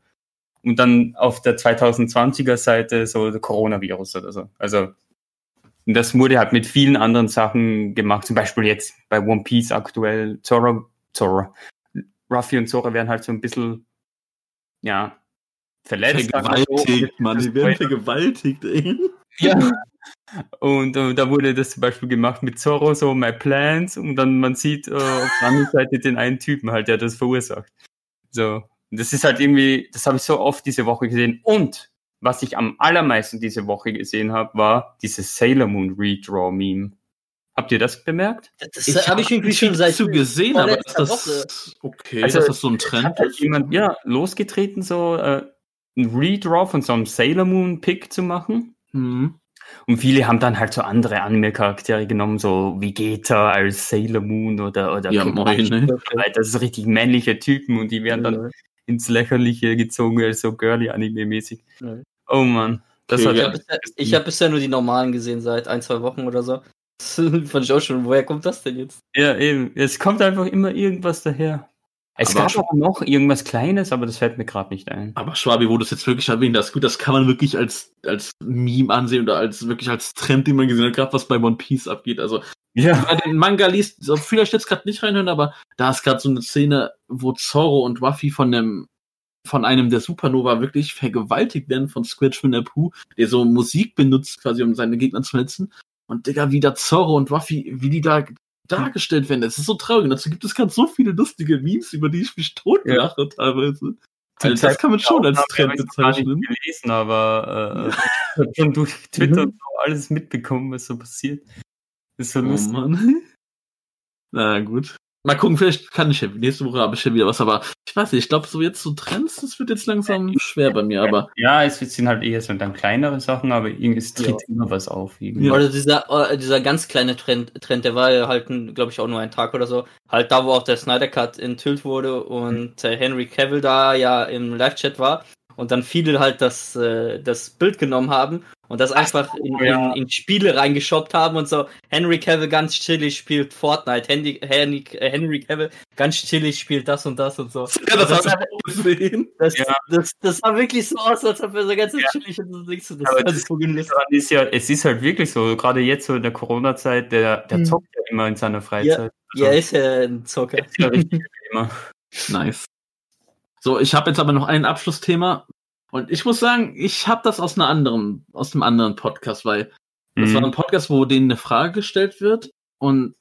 S4: und dann auf der 2020er Seite so der Coronavirus oder so. Also und das wurde halt mit vielen anderen Sachen gemacht, zum Beispiel jetzt bei One Piece aktuell, Zoro, Zoro, Ruffy und Zoro werden halt so ein bisschen, ja, verletzt. wir so.
S3: Vergewaltigt, Mann. Die werden vergewaltigt, ey.
S4: ja. Und äh, da wurde das zum Beispiel gemacht mit Zorro, so My Plans, und dann man sieht äh, auf der anderen Seite den einen Typen halt, der das verursacht. So. Und das ist halt irgendwie, das habe ich so oft diese Woche gesehen. Und was ich am allermeisten diese Woche gesehen habe, war dieses Sailor Moon Redraw-Meme. Habt ihr das bemerkt?
S5: Das habe ich irgendwie schon seit
S3: zu gesehen, aber ist das okay,
S4: Also,
S3: dass das so ein
S4: Hat
S3: Trend
S4: halt
S3: ist?
S4: jemand, ja, losgetreten, so äh, ein Redraw von so einem Sailor Moon-Pick zu machen.
S3: Mhm.
S4: Und viele haben dann halt so andere Anime-Charaktere genommen, so Vegeta als Sailor Moon oder, oder
S3: Ja, moin, ne?
S4: Das ist richtig männliche Typen und die werden dann ins Lächerliche gezogen, also so girly-Anime-mäßig.
S5: Ja.
S4: Oh man. Das
S3: Okay,
S4: hat
S5: Ich
S3: ja.
S5: habe bisher, ich hab bisher nur die normalen gesehen, seit ein, zwei Wochen oder so. Ich auch schon, woher kommt das denn jetzt?
S4: ja, eben. Es kommt einfach immer irgendwas daher. Es
S3: Aber
S4: gab auch noch irgendwas Kleines, aber das fällt mir gerade nicht ein.
S3: Aber Schwabi, wo du es jetzt wirklich erwähnt hast, gut, das kann man wirklich als, als Meme ansehen oder als wirklich als Trend, den man gesehen hat, gerade was bei One Piece abgeht. Also,
S4: Ja.
S3: wenn man den Manga liest, so vielleicht jetzt gerade nicht reinhören, aber da ist gerade so eine Szene, wo Zorro und Ruffy von dem von einem der Supernova wirklich vergewaltigt werden von Squidge Apu, der so Musik benutzt, quasi um seine Gegner zu verletzen. Und Digga, wie da Zorro und Ruffy, wie die da dargestellt werden, das ist so traurig. Und dazu gibt es gerade so viele lustige Memes, über die ich mich totlache teilweise. Also das kann man schon als Trend
S4: Ich
S3: bezeichnen.
S4: gelesen, aber äh, ich habe schon durch Twitter so alles mitbekommen, was so passiert. Ist so
S3: Oh
S4: lustig.
S3: Mann. Na gut. Mal gucken, vielleicht kann ich ja, nächste Woche habe ich ja wieder was, aber ich weiß nicht, ich glaube, so jetzt so Trends, das wird jetzt langsam schwer bei mir, aber
S4: Ja, es sind halt eher so dann kleinere Sachen, aber irgendwie es tritt immer was auf. Irgendwie.
S3: Ja.
S5: Oder dieser, äh, dieser ganz kleine Trend, Trend, der war ja halt, glaube ich, auch nur ein Tag oder so. Halt da, wo auch der Snyder Cut enthüllt wurde und äh, Henry Cavill da ja im Live-Chat war und dann viele halt das, äh, das Bild genommen haben und das einfach in,
S4: ja.
S5: in, in Spiele reingeshoppt haben und so. Henry Cavill ganz chillig spielt Fortnite, Henry, Henry, äh, Henry Cavill ganz chillig spielt das und das und so.
S3: ja, das,
S5: das,
S3: gesehen.
S5: das,
S4: Ja.
S5: das, das sah wirklich so aus, als ob er so ganz chillig und so denkst das
S4: Aber
S5: ist
S4: das-
S5: so
S4: ist ja, es ist halt wirklich so, gerade jetzt so in der Corona-Zeit, der, der
S5: Hm.
S4: zockt ja immer in seiner Freizeit.
S5: Ja, er ist ja ein Zocker.
S4: ist ja richtig immer.
S3: Nice. So, ich habe jetzt aber noch ein Abschlussthema und ich muss sagen, ich habe das aus einer anderen, aus einem anderen Podcast, weil das
S4: Mhm.
S3: war ein Podcast, wo denen eine Frage gestellt wird und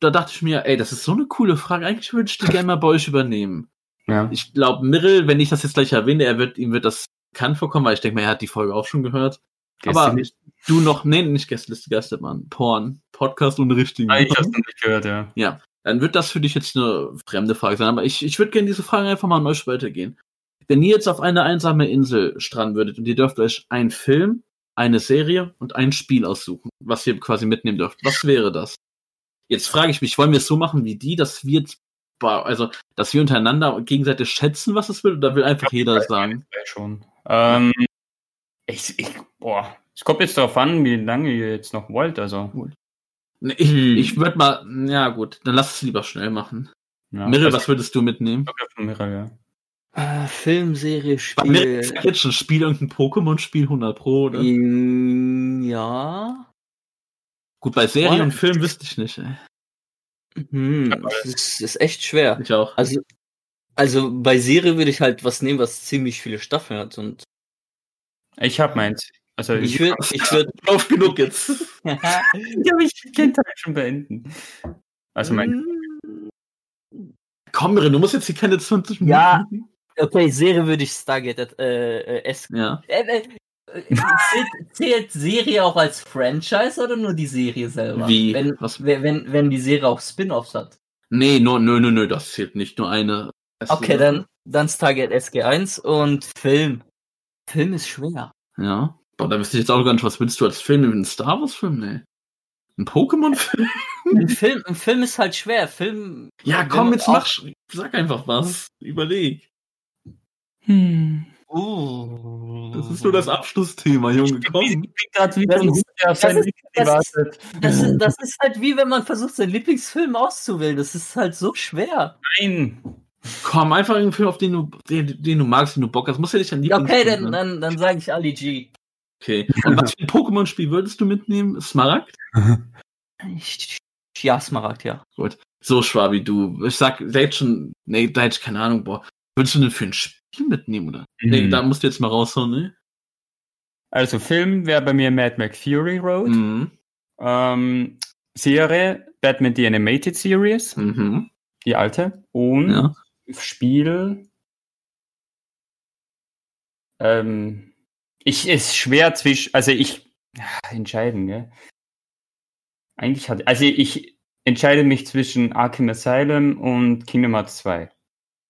S3: da dachte ich mir, ey, das ist so eine coole Frage, eigentlich würde ich die gerne mal bei euch übernehmen.
S4: ja.
S3: Ich glaube, Mirrell, wenn ich das jetzt gleich erwähne, er wird, ihm wird das bekannt vorkommen, weil ich denke mal, er hat die Folge auch schon gehört. Aber
S4: Gästeliste.
S3: du noch, nee, nicht Gästeliste Geistermann, Porn, Podcast und richtigen.
S4: Ah, ich hab's noch nicht gehört, ja.
S3: Dann wird das für dich jetzt eine fremde Frage sein. Aber ich, ich würde gerne diese Frage einfach mal an euch weitergehen. Wenn ihr jetzt auf eine einsame Insel stranden würdet und ihr dürft euch einen Film, eine Serie und ein Spiel aussuchen, was ihr quasi mitnehmen dürft, was wäre das? Jetzt frage ich mich, wollen wir es so machen wie die, dass wir also, dass wir untereinander gegenseitig schätzen, was es will, oder will einfach jeder sagen?
S4: Schon. Ähm, ich, ich, boah, es kommt jetzt darauf an, wie lange ihr jetzt noch wollt, also.
S3: Ich,
S4: Hm.
S3: ich würde mal, ja gut, dann lass es lieber schnell machen.
S4: Ja,
S3: Mirre,
S4: also,
S3: was würdest du mitnehmen?
S4: von Mirre, ja.
S5: Äh, Filmserie,
S3: Bei Mirre
S5: Spiel.
S3: ist jetzt schon Spiel irgendein Pokémon-Spiel 100 Pro, oder?
S5: Ähm, ja.
S3: Gut, bei Serien
S5: Boah.
S3: und Film wüsste ich nicht. Ey.
S5: Hm, das ist, ist echt schwer.
S3: Ich auch.
S5: Also, also bei Serie würde ich halt was nehmen, was ziemlich viele Staffeln hat. Und
S4: Ich habe meins. Also
S5: ich
S4: ich,
S5: würde, ich würde,
S3: Auf genug jetzt.
S4: ja, aber ich den Teil schon beenden. Also mein
S5: Hm.
S3: Komm, Mirin, du musst jetzt hier keine 20 Minuten.
S5: Ja. Okay, Serie würde ich Stargate äh, äh, S.
S3: Ja.
S5: Äh, äh, äh, zählt, zählt Serie auch als Franchise oder nur die Serie selber?
S3: Wie?
S5: Wenn,
S3: Was?
S5: wenn, wenn, die Serie auch Spin-offs hat.
S3: Nee, nur, nö, nö, nö, das zählt nicht. Nur eine.
S5: Okay, dann, dann Stargate SG1 und Film. Film ist schwer.
S3: Ja. Boah, da wüsste ich jetzt auch gar nicht, was willst du als Film? Ein Star Wars-Film? Nee. Ein Pokémon-Film?
S5: Ein Film, ein Film ist halt schwer. Film.
S3: Ja, komm, jetzt mach. Sag einfach was. Überleg.
S4: Hm.
S5: Uh.
S3: Das ist nur das Abschlussthema, Junge.
S4: Ich
S3: Komm.
S4: bin gerade wie
S5: Das
S4: so ein
S5: ist-
S4: auf sein wartet.
S5: Das das halt wie wenn man versucht, seinen Lieblingsfilm auszuwählen. Das ist halt so schwer.
S4: Nein.
S3: Komm, einfach einen Film, auf den du, den, den du magst, den du Bock hast. Muss ja nicht dein
S5: Ja, Okay,
S3: Lieblingsfilm
S5: dann, dann, dann sage ich Ali G.
S3: Okay. Und was für ein Pokémon-Spiel würdest du mitnehmen? Smaragd?
S5: Ich- Ja, Smaragd, ja.
S3: So schwar wie du. Ich sag, da hätte schon, nee, da hätte ich keine Ahnung, boah. Würdest du denn für ein Spiel mitnehmen, oder? Nee,
S4: Mhm.
S3: da musst du jetzt mal raushauen, ne?
S4: Also Film wäre bei mir Mad Max Fury Road.
S3: Mhm.
S4: Ähm, Serie Batman The Animated Series,
S3: Mhm.
S4: die alte. Und
S3: Ja.
S4: Spiel. Ähm, ich ist schwer zwischen, also ich ah, entscheiden, gell? Eigentlich hat, also ich entscheide mich zwischen Arkham Asylum und Kingdom Hearts 2.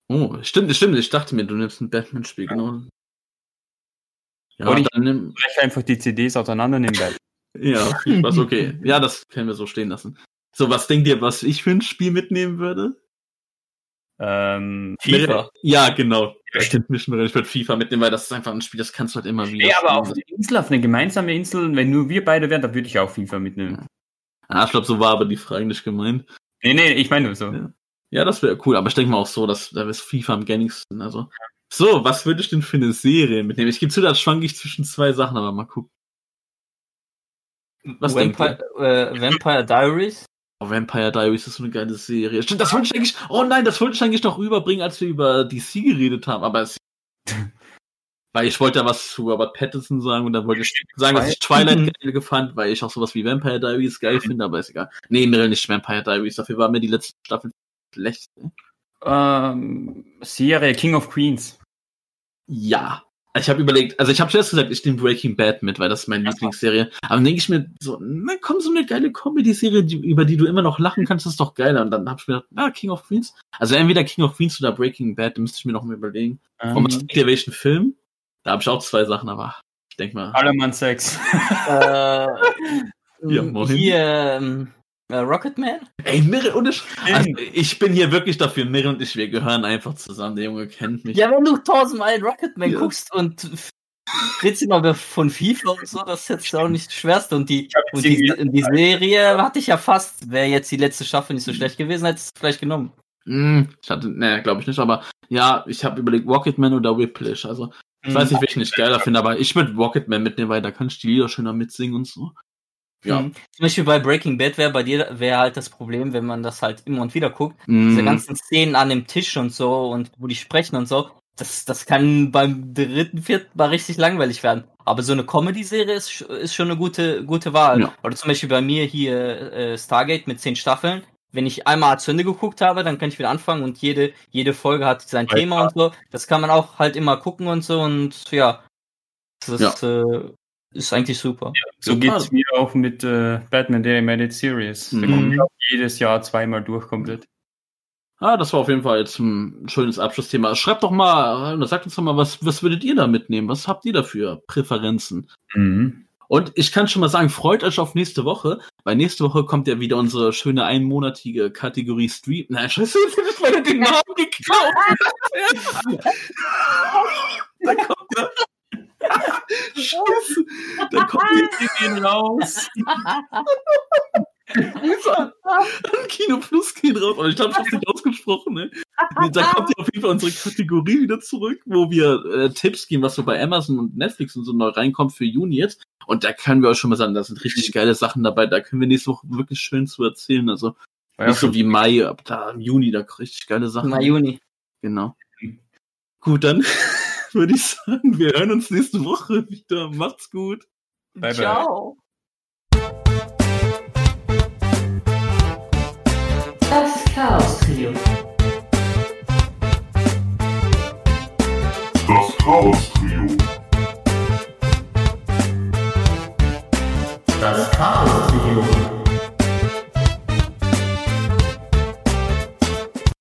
S3: Oh, stimmt, stimmt. Ich dachte mir, du nimmst ein Batman-Spiel, genau. Ja,
S4: Oder ich-
S3: dann nimm,
S4: Vielleicht einfach die CDs auseinandernehmen. weil-
S3: ja, was okay. Ja, das können wir so stehen lassen. So, was denkt ihr, was ich für ein Spiel mitnehmen würde?
S4: Ähm,
S5: FIFA.
S3: Ja, genau.
S4: Ja,
S3: stimmt mich nur, ich würde FIFA mitnehmen, weil das ist einfach ein Spiel, das kannst du halt immer wieder
S4: nee, aber auf eine Insel, auf eine gemeinsame Insel, wenn nur wir beide wären, dann würde ich auch FIFA mitnehmen.
S3: Ah, ich glaube, so war aber die Frage nicht gemeint.
S4: Nee, nee, ich meine nur so.
S3: Ja. Ja, das wäre cool, aber ich denke mal auch so, dass da ist FIFA am gängigsten. Also. So, was würde ich denn für eine Serie mitnehmen? Ich gebe zu, da schwank ich zwischen zwei Sachen, aber mal gucken. Was?
S5: Vampire, äh, Vampire Diaries?
S3: Oh, Vampire Diaries ist so eine geile Serie. Stimmt, das wollte ich eigentlich. Oh nein, das wollte ich eigentlich noch rüberbringen, als wir über DC geredet haben, aber es. weil ich wollte ja was zu Robert Pattinson sagen und dann wollte ich sagen, dass ich Twilight geil fand, weil ich auch sowas wie Vampire Diaries geil finde, aber ist egal. Nee, Meryl nicht Vampire Diaries, dafür war mir die letzte Staffel schlecht.
S4: Ähm, Serie King of Queens.
S3: Ja. Ich habe überlegt, also ich habe zuerst gesagt, ich nehme Breaking Bad mit, weil das ist meine Lieblingsserie. Aber dann denke ich mir so, na komm, so eine geile Comedy-Serie, über die du immer noch lachen kannst, ist doch geiler. Und dann habe ich mir gedacht, na, King of Queens. Also entweder King of Queens oder Breaking Bad, da müsste ich mir noch mal überlegen.
S4: Ähm,
S3: Und was denkt ihr, welchen Film? Da habe ich auch zwei Sachen, aber ich denke mal.
S4: Allermann Sex.
S5: äh,
S3: Ja, moin.
S5: hier, ähm, äh, Rocketman?
S3: Ey, Mirre und ich, also ich bin hier wirklich dafür, Mirre und ich, wir gehören einfach zusammen. Der Junge kennt mich.
S5: Ja, wenn du tausendmal Rocketman
S3: Ja.
S5: guckst und redest immer von FIFA und so, das ist jetzt auch nicht das Schwerste. Und die, und die, die Serie hatte ich ja fast, wäre jetzt die letzte Staffel nicht so schlecht gewesen, hätte ich es vielleicht genommen.
S3: Hm, ich hatte, ne, glaube ich nicht, aber ja, ich habe überlegt, Rocketman oder Whiplash. Also ich weiß nicht, welchen ich geiler finde, aber ich würde Rocketman mitnehmen, weil da kann ich die Lieder schöner mitsingen und so. Ja.
S5: Mhm. Zum Beispiel bei Breaking Bad wäre bei dir wäre halt das Problem, wenn man das halt immer und wieder guckt, diese
S3: Mm,
S5: ganzen Szenen an dem Tisch und so und wo die sprechen und so, das, das kann beim dritten, vierten Mal richtig langweilig werden. Aber so eine Comedy-Serie ist, ist schon eine gute, gute Wahl.
S3: Ja.
S5: Oder zum Beispiel bei mir hier äh, Stargate mit zehn Staffeln. Wenn ich einmal zu Ende geguckt habe, dann kann ich wieder anfangen und jede, jede Folge hat sein
S4: Right.
S5: Thema und so. Das kann man auch halt immer gucken und so und ja. Das ist, äh, ist eigentlich super.
S4: So
S3: Ja,
S4: geht's mir auch mit äh, Batman The Animated Series. Da
S3: Mhm.
S4: jedes Jahr zweimal durch komplett.
S3: ah, das war auf jeden Fall jetzt ein schönes Abschlussthema. Schreibt doch mal, oder sagt uns doch mal, was, was würdet ihr da mitnehmen? Was habt ihr da für Präferenzen?
S4: Mhm.
S3: Und ich kann schon mal sagen, freut euch auf nächste Woche, weil nächste Woche kommt ja wieder unsere schöne einmonatige Kategorie Stream. Nein, scheiße, jetzt hab ich meine den Namen geklaut. da kommt ja. Scheiße. Da kommt jetzt
S4: gehen raus.
S3: An Kino Plus gehen raus. Und ich glaube, ich habe es nicht ausgesprochen. Ne? Da kommt ja auf jeden Fall unsere Kategorie wieder zurück, wo wir äh, Tipps geben, was so bei Amazon und Netflix und so neu reinkommt für Juni jetzt. Und da können wir euch schon mal sagen, da sind richtig geile Sachen dabei. Da können wir nächste Woche wirklich schön zu erzählen. Also
S4: War
S3: nicht so wie Mai, ab da im Juni, da richtig geile Sachen.
S5: Mai, Juni.
S3: Genau. Gut, dann würde ich sagen, wir hören uns nächste Woche wieder. Macht's gut.
S4: Bye, bye.
S5: Ciao.
S1: Das Chaos Trio.
S2: Das Chaos Trio.
S1: Das Chaos Trio.